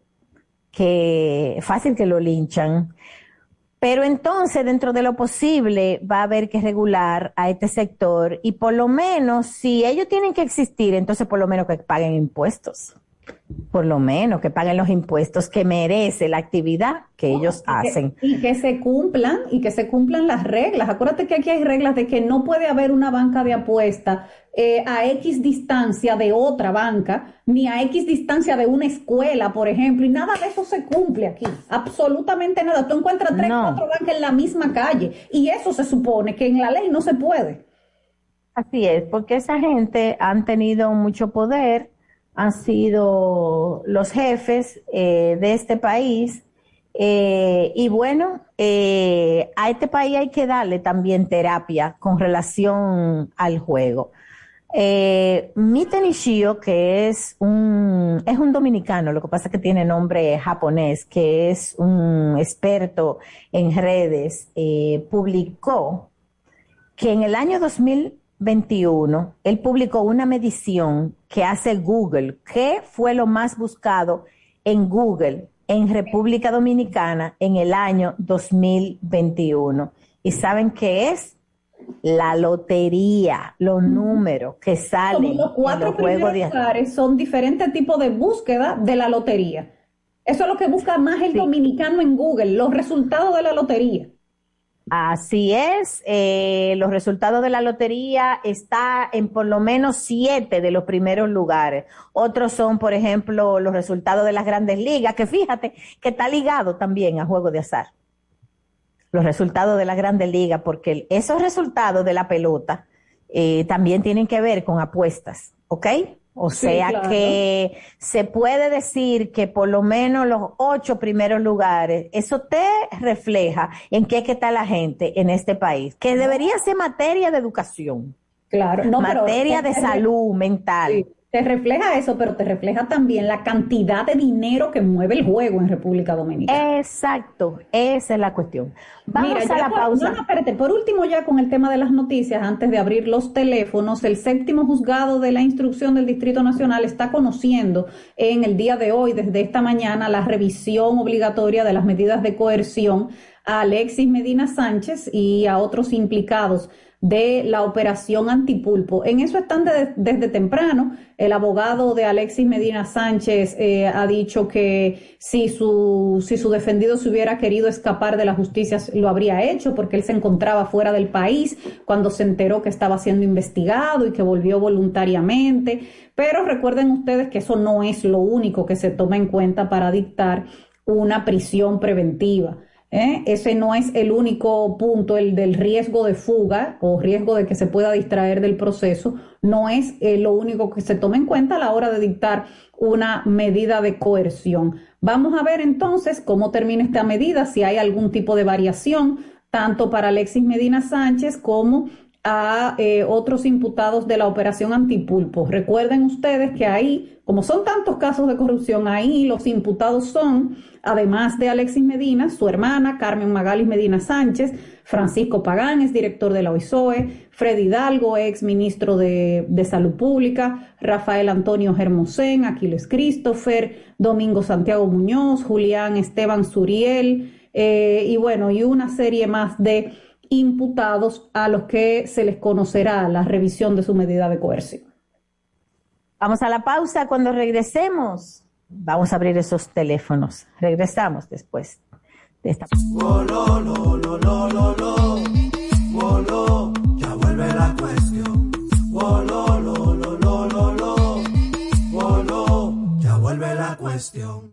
que fácil que lo linchan. Pero entonces dentro de lo posible va a haber que regular a este sector y por lo menos si ellos tienen que existir entonces por lo menos que paguen impuestos por lo menos que paguen los impuestos que merece la actividad que ellos Y que- hacen Y que se cumplan, y que se cumplan las reglas. Acuérdate que aquí hay reglas de que no puede haber una banca de apuesta eh, a X distancia de otra banca, ni a X distancia de una escuela, por ejemplo, y nada de eso se cumple aquí. Absolutamente nada. Tú encuentras tres, No. cuatro bancas en la misma calle, y eso se supone que en la ley no se puede. Así es, porque esa gente han tenido mucho poder, han sido los jefes eh, de este país. eh, y bueno, eh, a este país hay que darle también terapia con relación al juego. Eh, Mita Nishio, que es un, es un dominicano, lo que pasa es que tiene nombre japonés, que es un experto en redes, publicó que en el año 2021 él publicó una medición que hace Google. ¿Qué fue lo más buscado en Google en República Dominicana en el año 2021? ¿Y saben qué es? La lotería, los números que Como salen los cuatro los primeros lugares son diferentes tipos de búsqueda de la lotería. Eso es lo que busca más el dominicano en Google, los resultados de la lotería. Así es, eh, los resultados de la lotería está en por lo menos siete de los primeros lugares. Otros son, por ejemplo, los resultados de las grandes ligas, que fíjate que está ligado también a juego de azar. Los resultados de las grandes ligas, porque esos resultados de la pelota eh, también tienen que ver con apuestas, ¿ok? O Sí, sea claro. que se puede decir que por lo menos los ocho primeros lugares, eso te refleja en qué está la gente en este país, que debería ser materia de educación. Claro, no, pero- materia de salud mental. Sí, te refleja eso, pero te refleja también la cantidad de dinero que mueve el juego en República Dominicana. Exacto, esa es la cuestión. Vamos Mira, a la por- pausa. no, no, espérate, por último ya con el tema de las noticias, antes de abrir los teléfonos, el séptimo juzgado de la instrucción del Distrito Nacional está conociendo en el día de hoy, desde esta mañana, la revisión obligatoria de las medidas de coerción a Alexis Medina Sánchez y a otros implicados de la operación antipulpo. En eso están de- desde temprano. El abogado de Alexis Medina Sánchez eh, ha dicho que si su, si su defendido se hubiera querido escapar de la justicia, lo habría hecho porque él se encontraba fuera del país cuando se enteró que estaba siendo investigado y que volvió voluntariamente. Pero recuerden ustedes que eso no es lo único que se toma en cuenta para dictar una prisión preventiva. ¿Eh? Ese no es el único punto, el del riesgo de fuga o riesgo de que se pueda distraer del proceso, no es eh, lo único que se toma en cuenta a la hora de dictar una medida de coerción. Vamos a ver entonces cómo termina esta medida, si hay algún tipo de variación, tanto para Alexis Medina Sánchez como a eh, otros imputados de la operación Antipulpo. Recuerden ustedes que ahí, como son tantos casos de corrupción, ahí los imputados son, además de Alexis Medina, su hermana Carmen Magalis Medina Sánchez, Francisco Pagán es director de la OISOE, Freddy Hidalgo, ex ministro de, de Salud Pública, Rafael Antonio Germosén, Aquiles Christopher, Domingo Santiago Muñoz, Julián Esteban Suriel, eh, y bueno, y una serie más de imputados a los que se les conocerá la revisión de su medida de coerción. Vamos a la pausa cuando regresemos. Vamos a abrir esos teléfonos. Regresamos después de esta. Oh, lo, lo, lo, cuestión.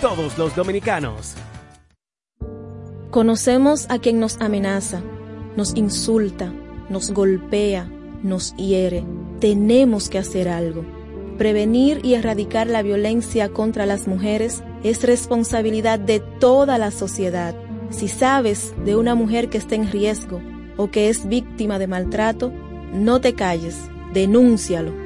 todos los dominicanos. Conocemos a quien nos amenaza, nos insulta, nos golpea, nos hiere. Tenemos que hacer algo. Prevenir y erradicar la violencia contra las mujeres es responsabilidad de toda la sociedad. Si sabes de una mujer que está en riesgo o que es víctima de maltrato, no te calles, denúncialo.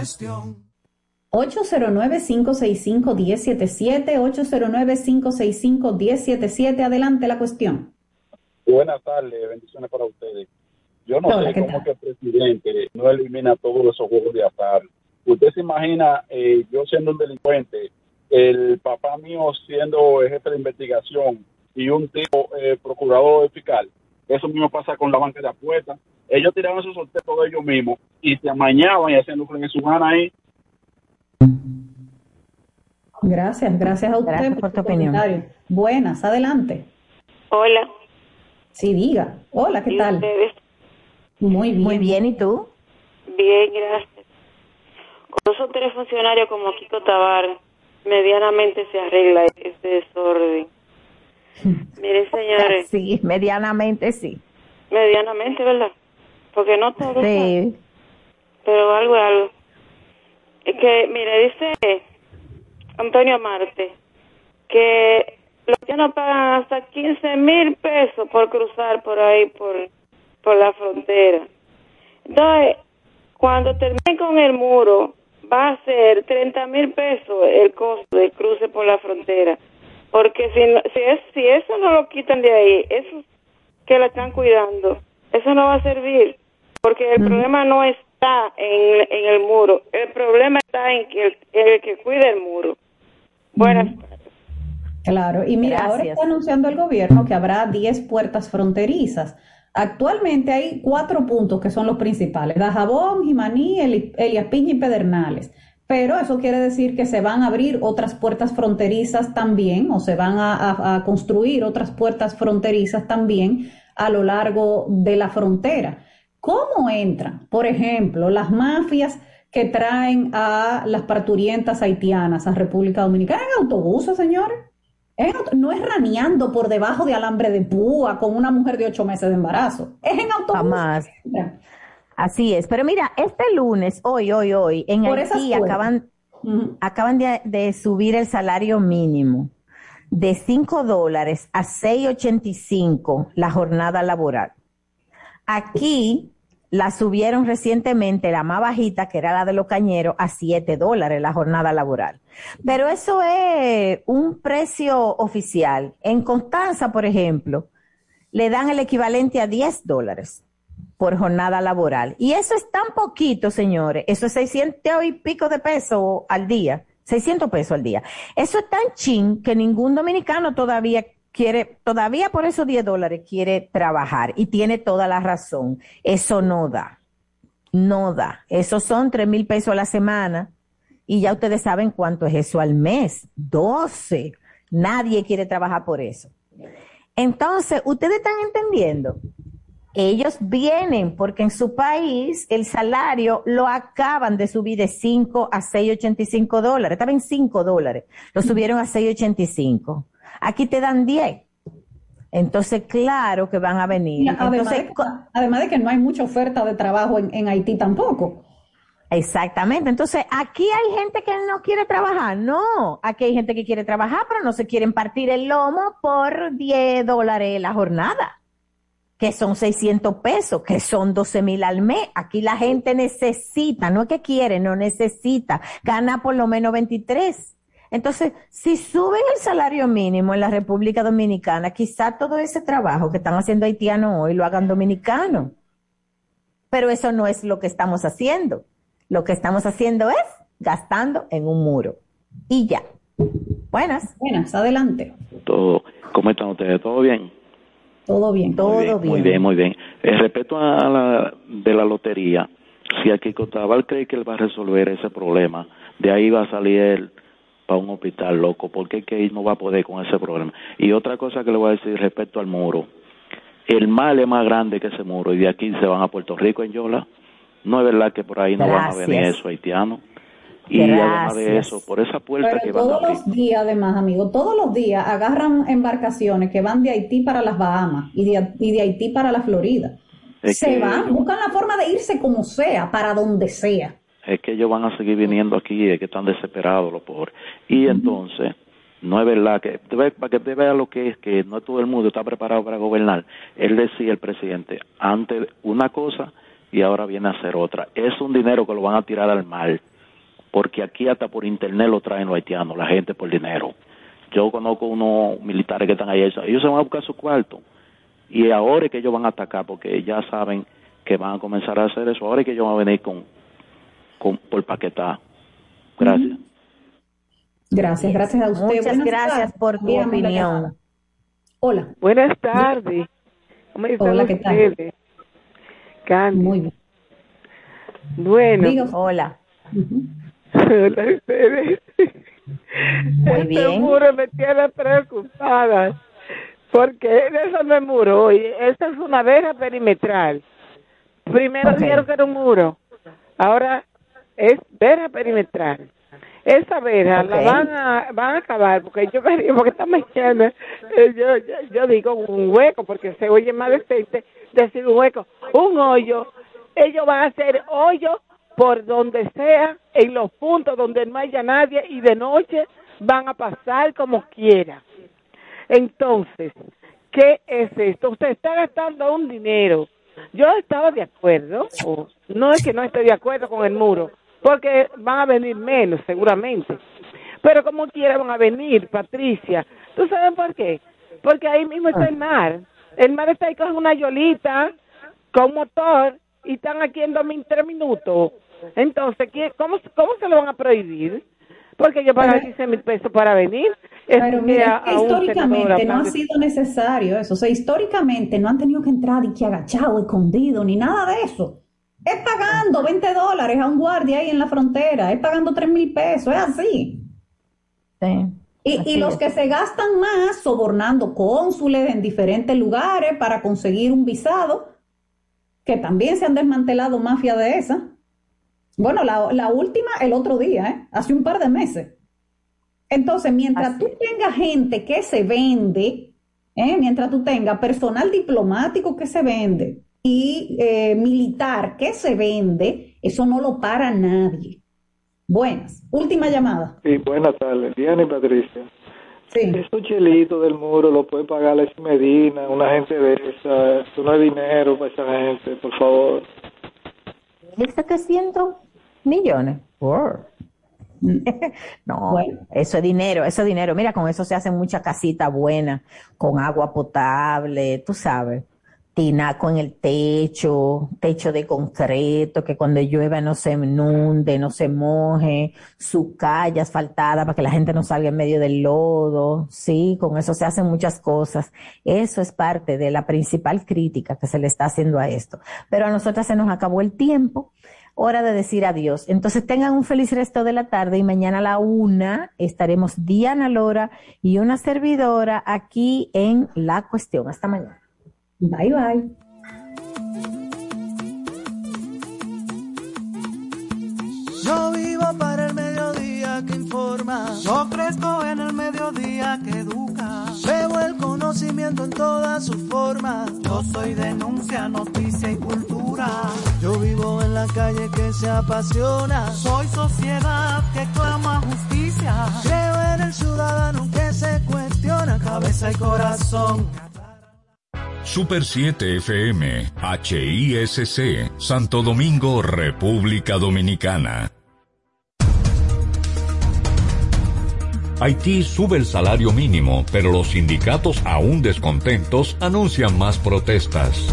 Cuestión. 809-565-1077, 809-565-1077. Adelante la cuestión. Buenas tardes, bendiciones para ustedes. Yo no Hola, sé ¿qué cómo que el presidente no elimina todos esos juegos de azar. Usted se imagina, eh, yo siendo un delincuente, el papá mío siendo jefe de investigación y un tipo eh, procurador fiscal. Eso mismo pasa con la banca de apuestas. Ellos tiraban esos sorteos de ellos mismos y se amañaban y hacían lucro en su gana ahí. Gracias, gracias a usted Gracias por tu opinión. comentario. Buenas, adelante. Hola. Sí, diga. Hola, ¿qué ¿Y tal? ustedes? Muy bien. Muy bien, ¿y tú? Bien, gracias. Con esos tres funcionarios como Kiko Tabar, medianamente se arregla este desorden. Miren, señores, Sí, medianamente sí. medianamente, ¿verdad? Porque no todo Sí. está, pero algo algo. Es que, mire, dice Antonio Marte que los haitianos pagan hasta 15 mil pesos por cruzar por ahí, por, por la frontera. Entonces, cuando termine con el muro, va a ser 30 mil pesos el costo del cruce por la frontera. Porque si, no- si, es, si eso no lo quitan de ahí, eso que la están cuidando, eso no va a servir. Porque el problema no está en, en el muro, el problema está en que el, el que cuida el muro. Buenas Claro, y mira, ahora está anunciando el gobierno que habrá 10 puertas fronterizas. Actualmente hay cuatro puntos que son los principales, Dajabón, Jimaní, Eli- Elías Piña y Pedernales. Pero eso quiere decir que se van a abrir otras puertas fronterizas también, o se van a, a- a construir otras puertas fronterizas también a lo largo de la frontera. ¿Cómo entran, por ejemplo, las mafias que traen a las parturientas haitianas a República Dominicana en autobuses, señores? En auto- no es raneando por debajo de alambre de púa con una mujer de ocho meses de embarazo. Es en autobús. Jamás. Así es. Pero mira, este lunes, hoy, hoy, hoy, en Por Haití acaban de, de subir el salario mínimo de 5 dólares a 6.85 la jornada laboral. Aquí la subieron recientemente, la más bajita, que era la de los cañeros, a 7 dólares la jornada laboral. Pero eso es un precio oficial. En Constanza, por ejemplo, le dan el equivalente a 10 dólares por jornada laboral. Y eso es tan poquito, señores. Eso es 600 y pico de pesos al día. 600 pesos al día. Eso es tan chin que ningún dominicano todavía quiere, todavía por esos 10 dólares quiere trabajar. Y tiene toda la razón. Eso no da. No da. Esos son 3 mil pesos a la semana. Y ya ustedes saben cuánto es eso al mes. 12. Nadie quiere trabajar por eso. Entonces, ustedes están entendiendo. Ellos vienen porque en su país el salario lo acaban de subir de 5 a 6.85 dólares. Estaba en 5 dólares. Lo subieron a 6.85. Aquí te dan 10. Entonces, claro que van a venir. Además, Entonces, de, además de que no hay mucha oferta de trabajo en, en Haití tampoco. Exactamente. Entonces, aquí hay gente que no quiere trabajar. No, aquí hay gente que quiere trabajar, pero no se quieren partir el lomo por 10 dólares la jornada, que son 600 pesos, que son 12 mil al mes. Aquí la gente necesita, no es que quiere, no necesita, gana por lo menos 23. Entonces, si suben el salario mínimo en la República Dominicana, quizá todo ese trabajo que están haciendo haitianos hoy lo hagan dominicanos. Pero eso no es lo que estamos haciendo. Lo que estamos haciendo es gastando en un muro. Y ya. Buenas. Buenas, adelante. Todo, ¿Cómo están ustedes? ¿Todo bien? Todo bien. Todo Muy bien, muy bien. Muy bien. Eh, respecto a la de la lotería, si aquí Cotabal cree que él va a resolver ese problema, de ahí va a salir él para un hospital loco, porque es que él no va a poder con ese problema. Y otra cosa que le voy a decir respecto al muro, el mal es más grande que ese muro y de aquí se van a Puerto Rico en Yola. No es verdad que por ahí no van a venir esos haitianos. Y además de eso, por esa puerta que van a todos abrir. los días, además, amigo, todos los días agarran embarcaciones que van de Haití para las Bahamas y de, y de Haití para la Florida. Es Se que- van, buscan la forma de irse como sea, para donde sea. Es que ellos van a seguir viniendo aquí, es que están desesperados los pobres. Y entonces, no es verdad que, para que te vea lo que es, que no todo el mundo está preparado para gobernar. Él decía, el presidente, antes una cosa y ahora viene a hacer otra. Es un dinero que lo van a tirar al mar, porque aquí hasta por internet lo traen los haitianos, la gente por dinero. Yo conozco unos militares que están ahí, ellos se van a buscar su cuarto. Y ahora es que ellos van a atacar, porque ya saben que van a comenzar a hacer eso. Ahora es que ellos van a venir con, con por paquetar. Gracias. Gracias, gracias a usted. Muchas Buenas gracias tardes. por tu opinión. Hola. Buenas tardes. ¿Cómo están Hola, ¿qué tal? ustedes? Candy. Muy bien. Bueno. Hola. Hola a ustedes. Muy este bien. muro me tiene preocupada. Porque eso no es muro, oye, esta es una verja perimetral. Primero dijeron que era un muro, ahora es verja perimetral. Esa verja la van a, van a acabar, porque yo porque esta mañana eh, yo, yo, yo digo un hueco, porque se oye más decente decir un hueco, un hoyo. Ellos van a hacer hoyo por donde sea, en los puntos donde no haya nadie y de noche van a pasar como quiera. Entonces, ¿qué es esto? Usted está gastando un dinero. Yo estaba de acuerdo, o no es que no estoy de acuerdo con el muro, porque van a venir menos seguramente. Pero como quiera van a venir, Patricia. ¿Tú sabes por qué? Porque ahí mismo está el mar. El mar está ahí con una yolita, con motor, y están aquí en dos tres minutos. Entonces, ¿qué- ¿cómo, ¿cómo se lo van a prohibir? Porque yo pagan 15 mil pesos para venir. Pero mira, que históricamente no ha sido necesario eso. O sea, históricamente no han tenido que entrar y que agachado, escondido, ni nada de eso. Es pagando 20 dólares a un guardia ahí en la frontera, es pagando 3 mil pesos, es así. Y, así y los es. que se gastan más sobornando cónsules en diferentes lugares para conseguir un visado, que también se han desmantelado mafias de esa. Bueno, la, la última el otro día, ¿eh? hace un par de meses. Entonces, mientras tú tengas gente que se vende, ¿eh? mientras tú tengas personal diplomático que se vende, y eh, militar que se vende, eso no lo para nadie. Buenas. Última llamada. Sí, buenas tardes. Diana y Patricia. Sí. Esos chelitos del muro lo puede pagar la Medina, una gente de esa. Eso no es dinero para esa gente, por favor. 1.700 millones. Por. no, eso es dinero, eso es dinero. Mira, con eso se hacen muchas casitas buenas, con agua potable, tú sabes. Tinaco en el techo, techo de concreto, que cuando llueva no se inunde, no se moje, su calle asfaltada para que la gente no salga en medio del lodo. Sí, con eso se hacen muchas cosas. Eso es parte de la principal crítica que se le está haciendo a esto. Pero a nosotras se nos acabó el tiempo hora de decir adiós. Entonces tengan un feliz resto de la tarde y mañana a la una estaremos Diana Lora y una servidora aquí en La Cuestión. Hasta mañana. Bye bye. Yo vivo para el mediodía que informa. Yo crezco en el mediodía que educa. Veo el conocimiento en todas sus formas. Yo soy denuncia, noticia y cultura. Yo vivo en la calle que se apasiona. Soy sociedad que clama justicia. Creo en el ciudadano que se cuestiona. Cabeza y corazón. Super 7 FM, HISC, Santo Domingo, República Dominicana. Haití sube el salario mínimo, pero los sindicatos aún descontentos anuncian más protestas.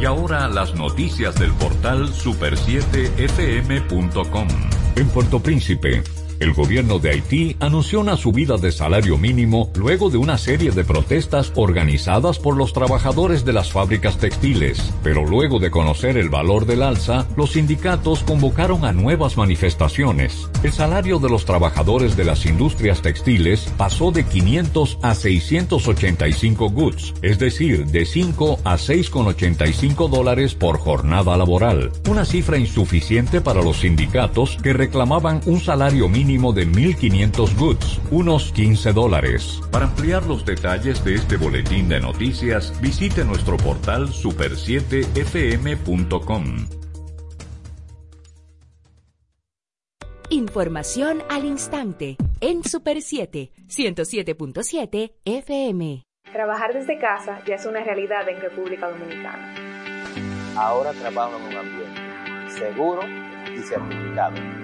Y ahora las noticias del portal super7fm.com. En Puerto Príncipe, el gobierno de Haití anunció una subida de salario mínimo luego de una serie de protestas organizadas por los trabajadores de las fábricas textiles. Pero luego de conocer el valor del alza, los sindicatos convocaron a nuevas manifestaciones. El salario de los trabajadores de las industrias textiles pasó de 500 a 685 goods, es decir, de 5 a 6,85 dólares por jornada laboral. Una cifra insuficiente para los sindicatos que reclamaban un salario mínimo de 1.500 goods, unos 15 dólares. Para ampliar los detalles de este boletín de noticias, visite nuestro portal super7fm.com. Información al instante en Super 7, 107.7 FM. Trabajar desde casa ya es una realidad en República Dominicana. Ahora trabajo en un ambiente seguro y certificado.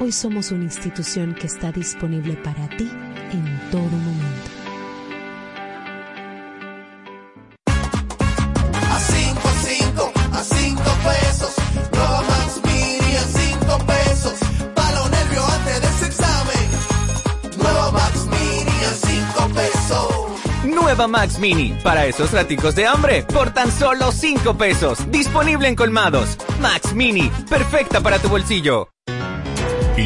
Hoy somos una institución que está disponible para ti en todo momento. A 5, a 5, a 5 pesos. Nueva Max Mini a 5 pesos. Para los nervios antes de ese examen. Nueva Max Mini a 5 pesos. Nueva Max Mini, para esos raticos de hambre, por tan solo 5 pesos. Disponible en colmados. Max Mini, perfecta para tu bolsillo.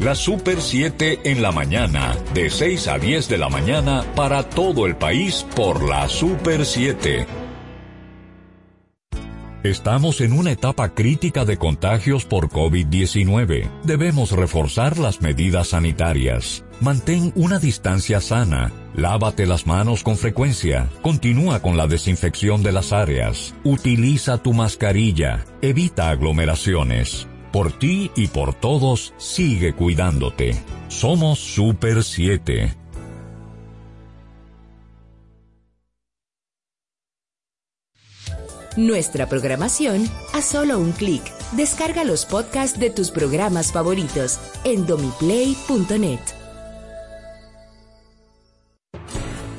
La Super 7 en la mañana, de 6 a 10 de la mañana para todo el país por la Super 7. Estamos en una etapa crítica de contagios por COVID-19. Debemos reforzar las medidas sanitarias. Mantén una distancia sana. Lávate las manos con frecuencia. Continúa con la desinfección de las áreas. Utiliza tu mascarilla. Evita aglomeraciones. Por ti y por todos, sigue cuidándote. Somos Super 7. Nuestra programación a solo un clic. Descarga los podcasts de tus programas favoritos en domiplay.net.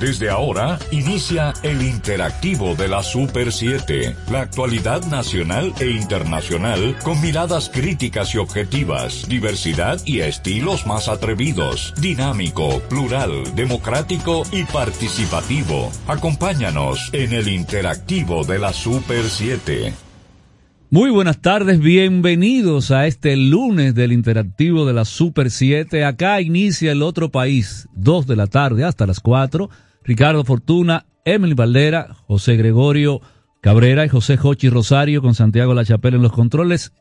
Desde ahora inicia el interactivo de la Super 7, la actualidad nacional e internacional con miradas críticas y objetivas, diversidad y estilos más atrevidos, dinámico, plural, democrático y participativo. Acompáñanos en el interactivo de la Super 7. Muy buenas tardes, bienvenidos a este lunes del interactivo de la Super 7. Acá inicia el otro país, 2 de la tarde hasta las 4 Ricardo Fortuna, Emily Valdera, José Gregorio Cabrera y José Jochi Rosario con Santiago La Chapelle en los controles.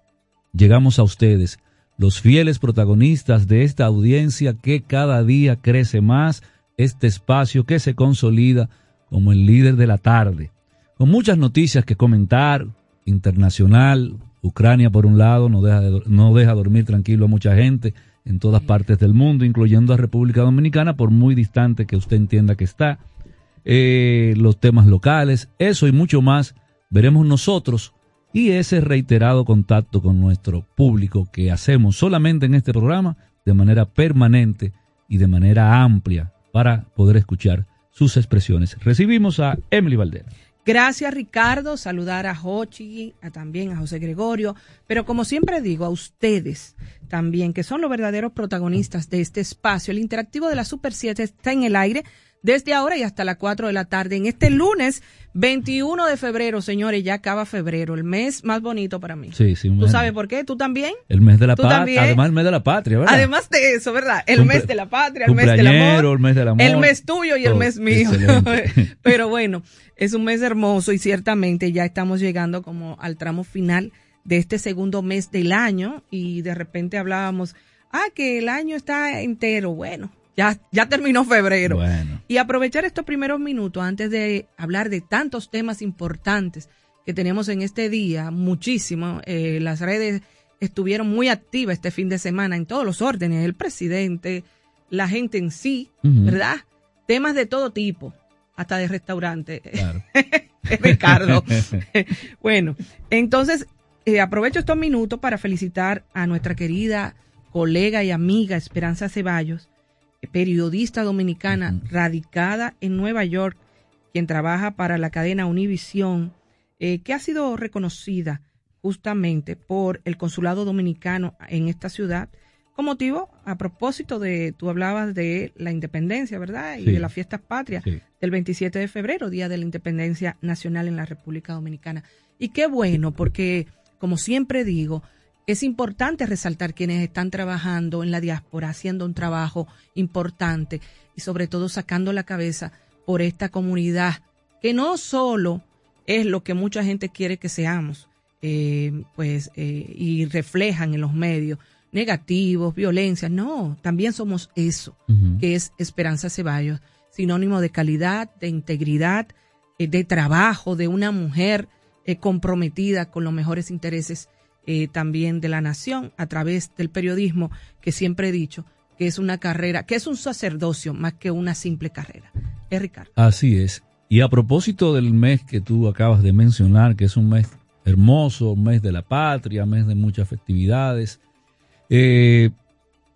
Llegamos a ustedes, los fieles protagonistas de esta audiencia que cada día crece más, este espacio que se consolida como el líder de la tarde. Con muchas noticias que comentar, internacional, Ucrania por un lado, no deja, no deja dormir tranquilo a mucha gente, en todas partes del mundo, incluyendo a República Dominicana, por muy distante que usted entienda que está. Eh, los temas locales, eso y mucho más veremos nosotros y ese reiterado contacto con nuestro público que hacemos solamente en este programa de manera permanente y de manera amplia para poder escuchar sus expresiones. Recibimos a Emily Valdera. Gracias Ricardo, saludar a Hochi, a, también a José Gregorio, pero como siempre digo, a ustedes también, que son los verdaderos protagonistas de este espacio. El interactivo de la Super 7 está en el aire desde ahora y hasta las 4 de la tarde. En este lunes 21 de febrero, señores, ya acaba febrero, el mes más bonito para mí. Sí, sí. ¿Tú sabes por qué? ¿Tú también? El mes de la patria. Además, el mes de la patria, ¿verdad? Además de eso, ¿verdad? El mes de la patria, el mes del amor. El mes del amor. El mes tuyo y el mes mío. Pero bueno, es un mes hermoso y ciertamente ya estamos llegando como al tramo final de este segundo mes del año y de repente hablábamos, ah, que el año está entero. Bueno, ya, ya terminó febrero. Y aprovechar estos primeros minutos antes de hablar de tantos temas importantes que tenemos en este día, muchísimo. Eh, las redes estuvieron muy activas este fin de semana en todos los órdenes, el presidente, la gente en sí, ¿verdad? Temas de todo tipo hasta de restaurante. Claro. Ricardo. bueno, entonces eh, aprovecho estos minutos para felicitar a nuestra querida colega y amiga Esperanza Ceballos, periodista dominicana radicada en Nueva York, quien trabaja para la cadena Univisión, eh, que ha sido reconocida justamente por el consulado dominicano en esta ciudad con motivo, a propósito de, tú hablabas de la independencia, ¿verdad? Y de las fiestas patrias del 27 de febrero, Día de la Independencia Nacional en la República Dominicana. Y qué bueno, porque, como siempre digo, es importante resaltar quienes están trabajando en la diáspora, haciendo un trabajo importante y sobre todo sacando la cabeza por esta comunidad, que no solo es lo que mucha gente quiere que seamos, eh, pues, eh, y reflejan en los medios, negativos, violencia. No, también somos eso, que es Esperanza Ceballos, sinónimo de calidad, de integridad, eh, de trabajo, de una mujer comprometida con los mejores intereses eh, también de la nación a través del periodismo, que siempre he dicho que es una carrera, que es un sacerdocio más que una simple carrera. Es Ricardo. Así es. Y a propósito del mes que tú acabas de mencionar, que es un mes hermoso, mes de la patria, mes de muchas festividades, eh,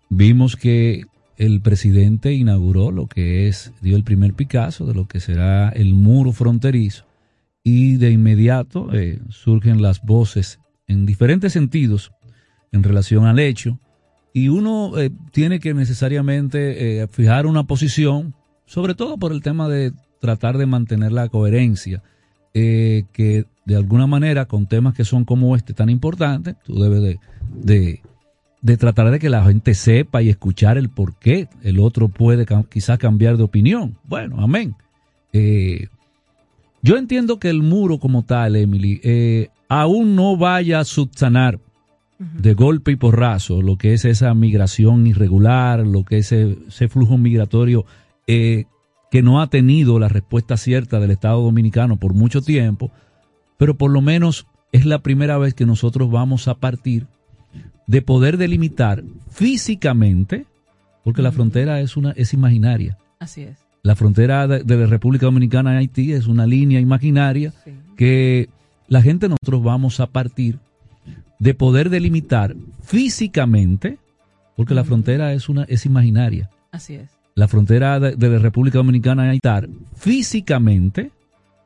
vimos que el presidente inauguró lo que es, dio el primer Picasso de lo que será el muro fronterizo y de inmediato eh, surgen las voces en diferentes sentidos en relación al hecho y uno eh, tiene que necesariamente eh, fijar una posición, sobre todo por el tema de tratar de mantener la coherencia, que de alguna manera con temas que son como este tan importantes, tú debes de de tratar de que la gente sepa y escuchar el por qué el otro puede quizás cambiar de opinión. Bueno, amén. Eh, yo entiendo que el muro como tal, Emily, eh, aún no vaya a subsanar de golpe y porrazo lo que es esa migración irregular, lo que es ese, ese flujo migratorio eh, que no ha tenido la respuesta cierta del Estado Dominicano por mucho tiempo, pero por lo menos es la primera vez que nosotros vamos a partir de poder delimitar físicamente, porque la frontera es una es imaginaria. Así es. La frontera de, de la República Dominicana a Haití es una línea imaginaria que la gente nosotros vamos a partir de poder delimitar físicamente, porque la frontera es una es imaginaria. Así es. La frontera de, de la República Dominicana a Haití físicamente,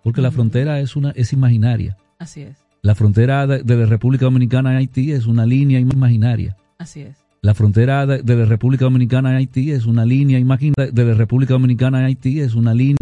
porque la frontera es una es imaginaria. Así es. La frontera de, de la República Dominicana a Haití es una línea imaginaria. Así es. La frontera de, de la República Dominicana a Haití es una línea imaginaria. De la República Dominicana a Haití es una línea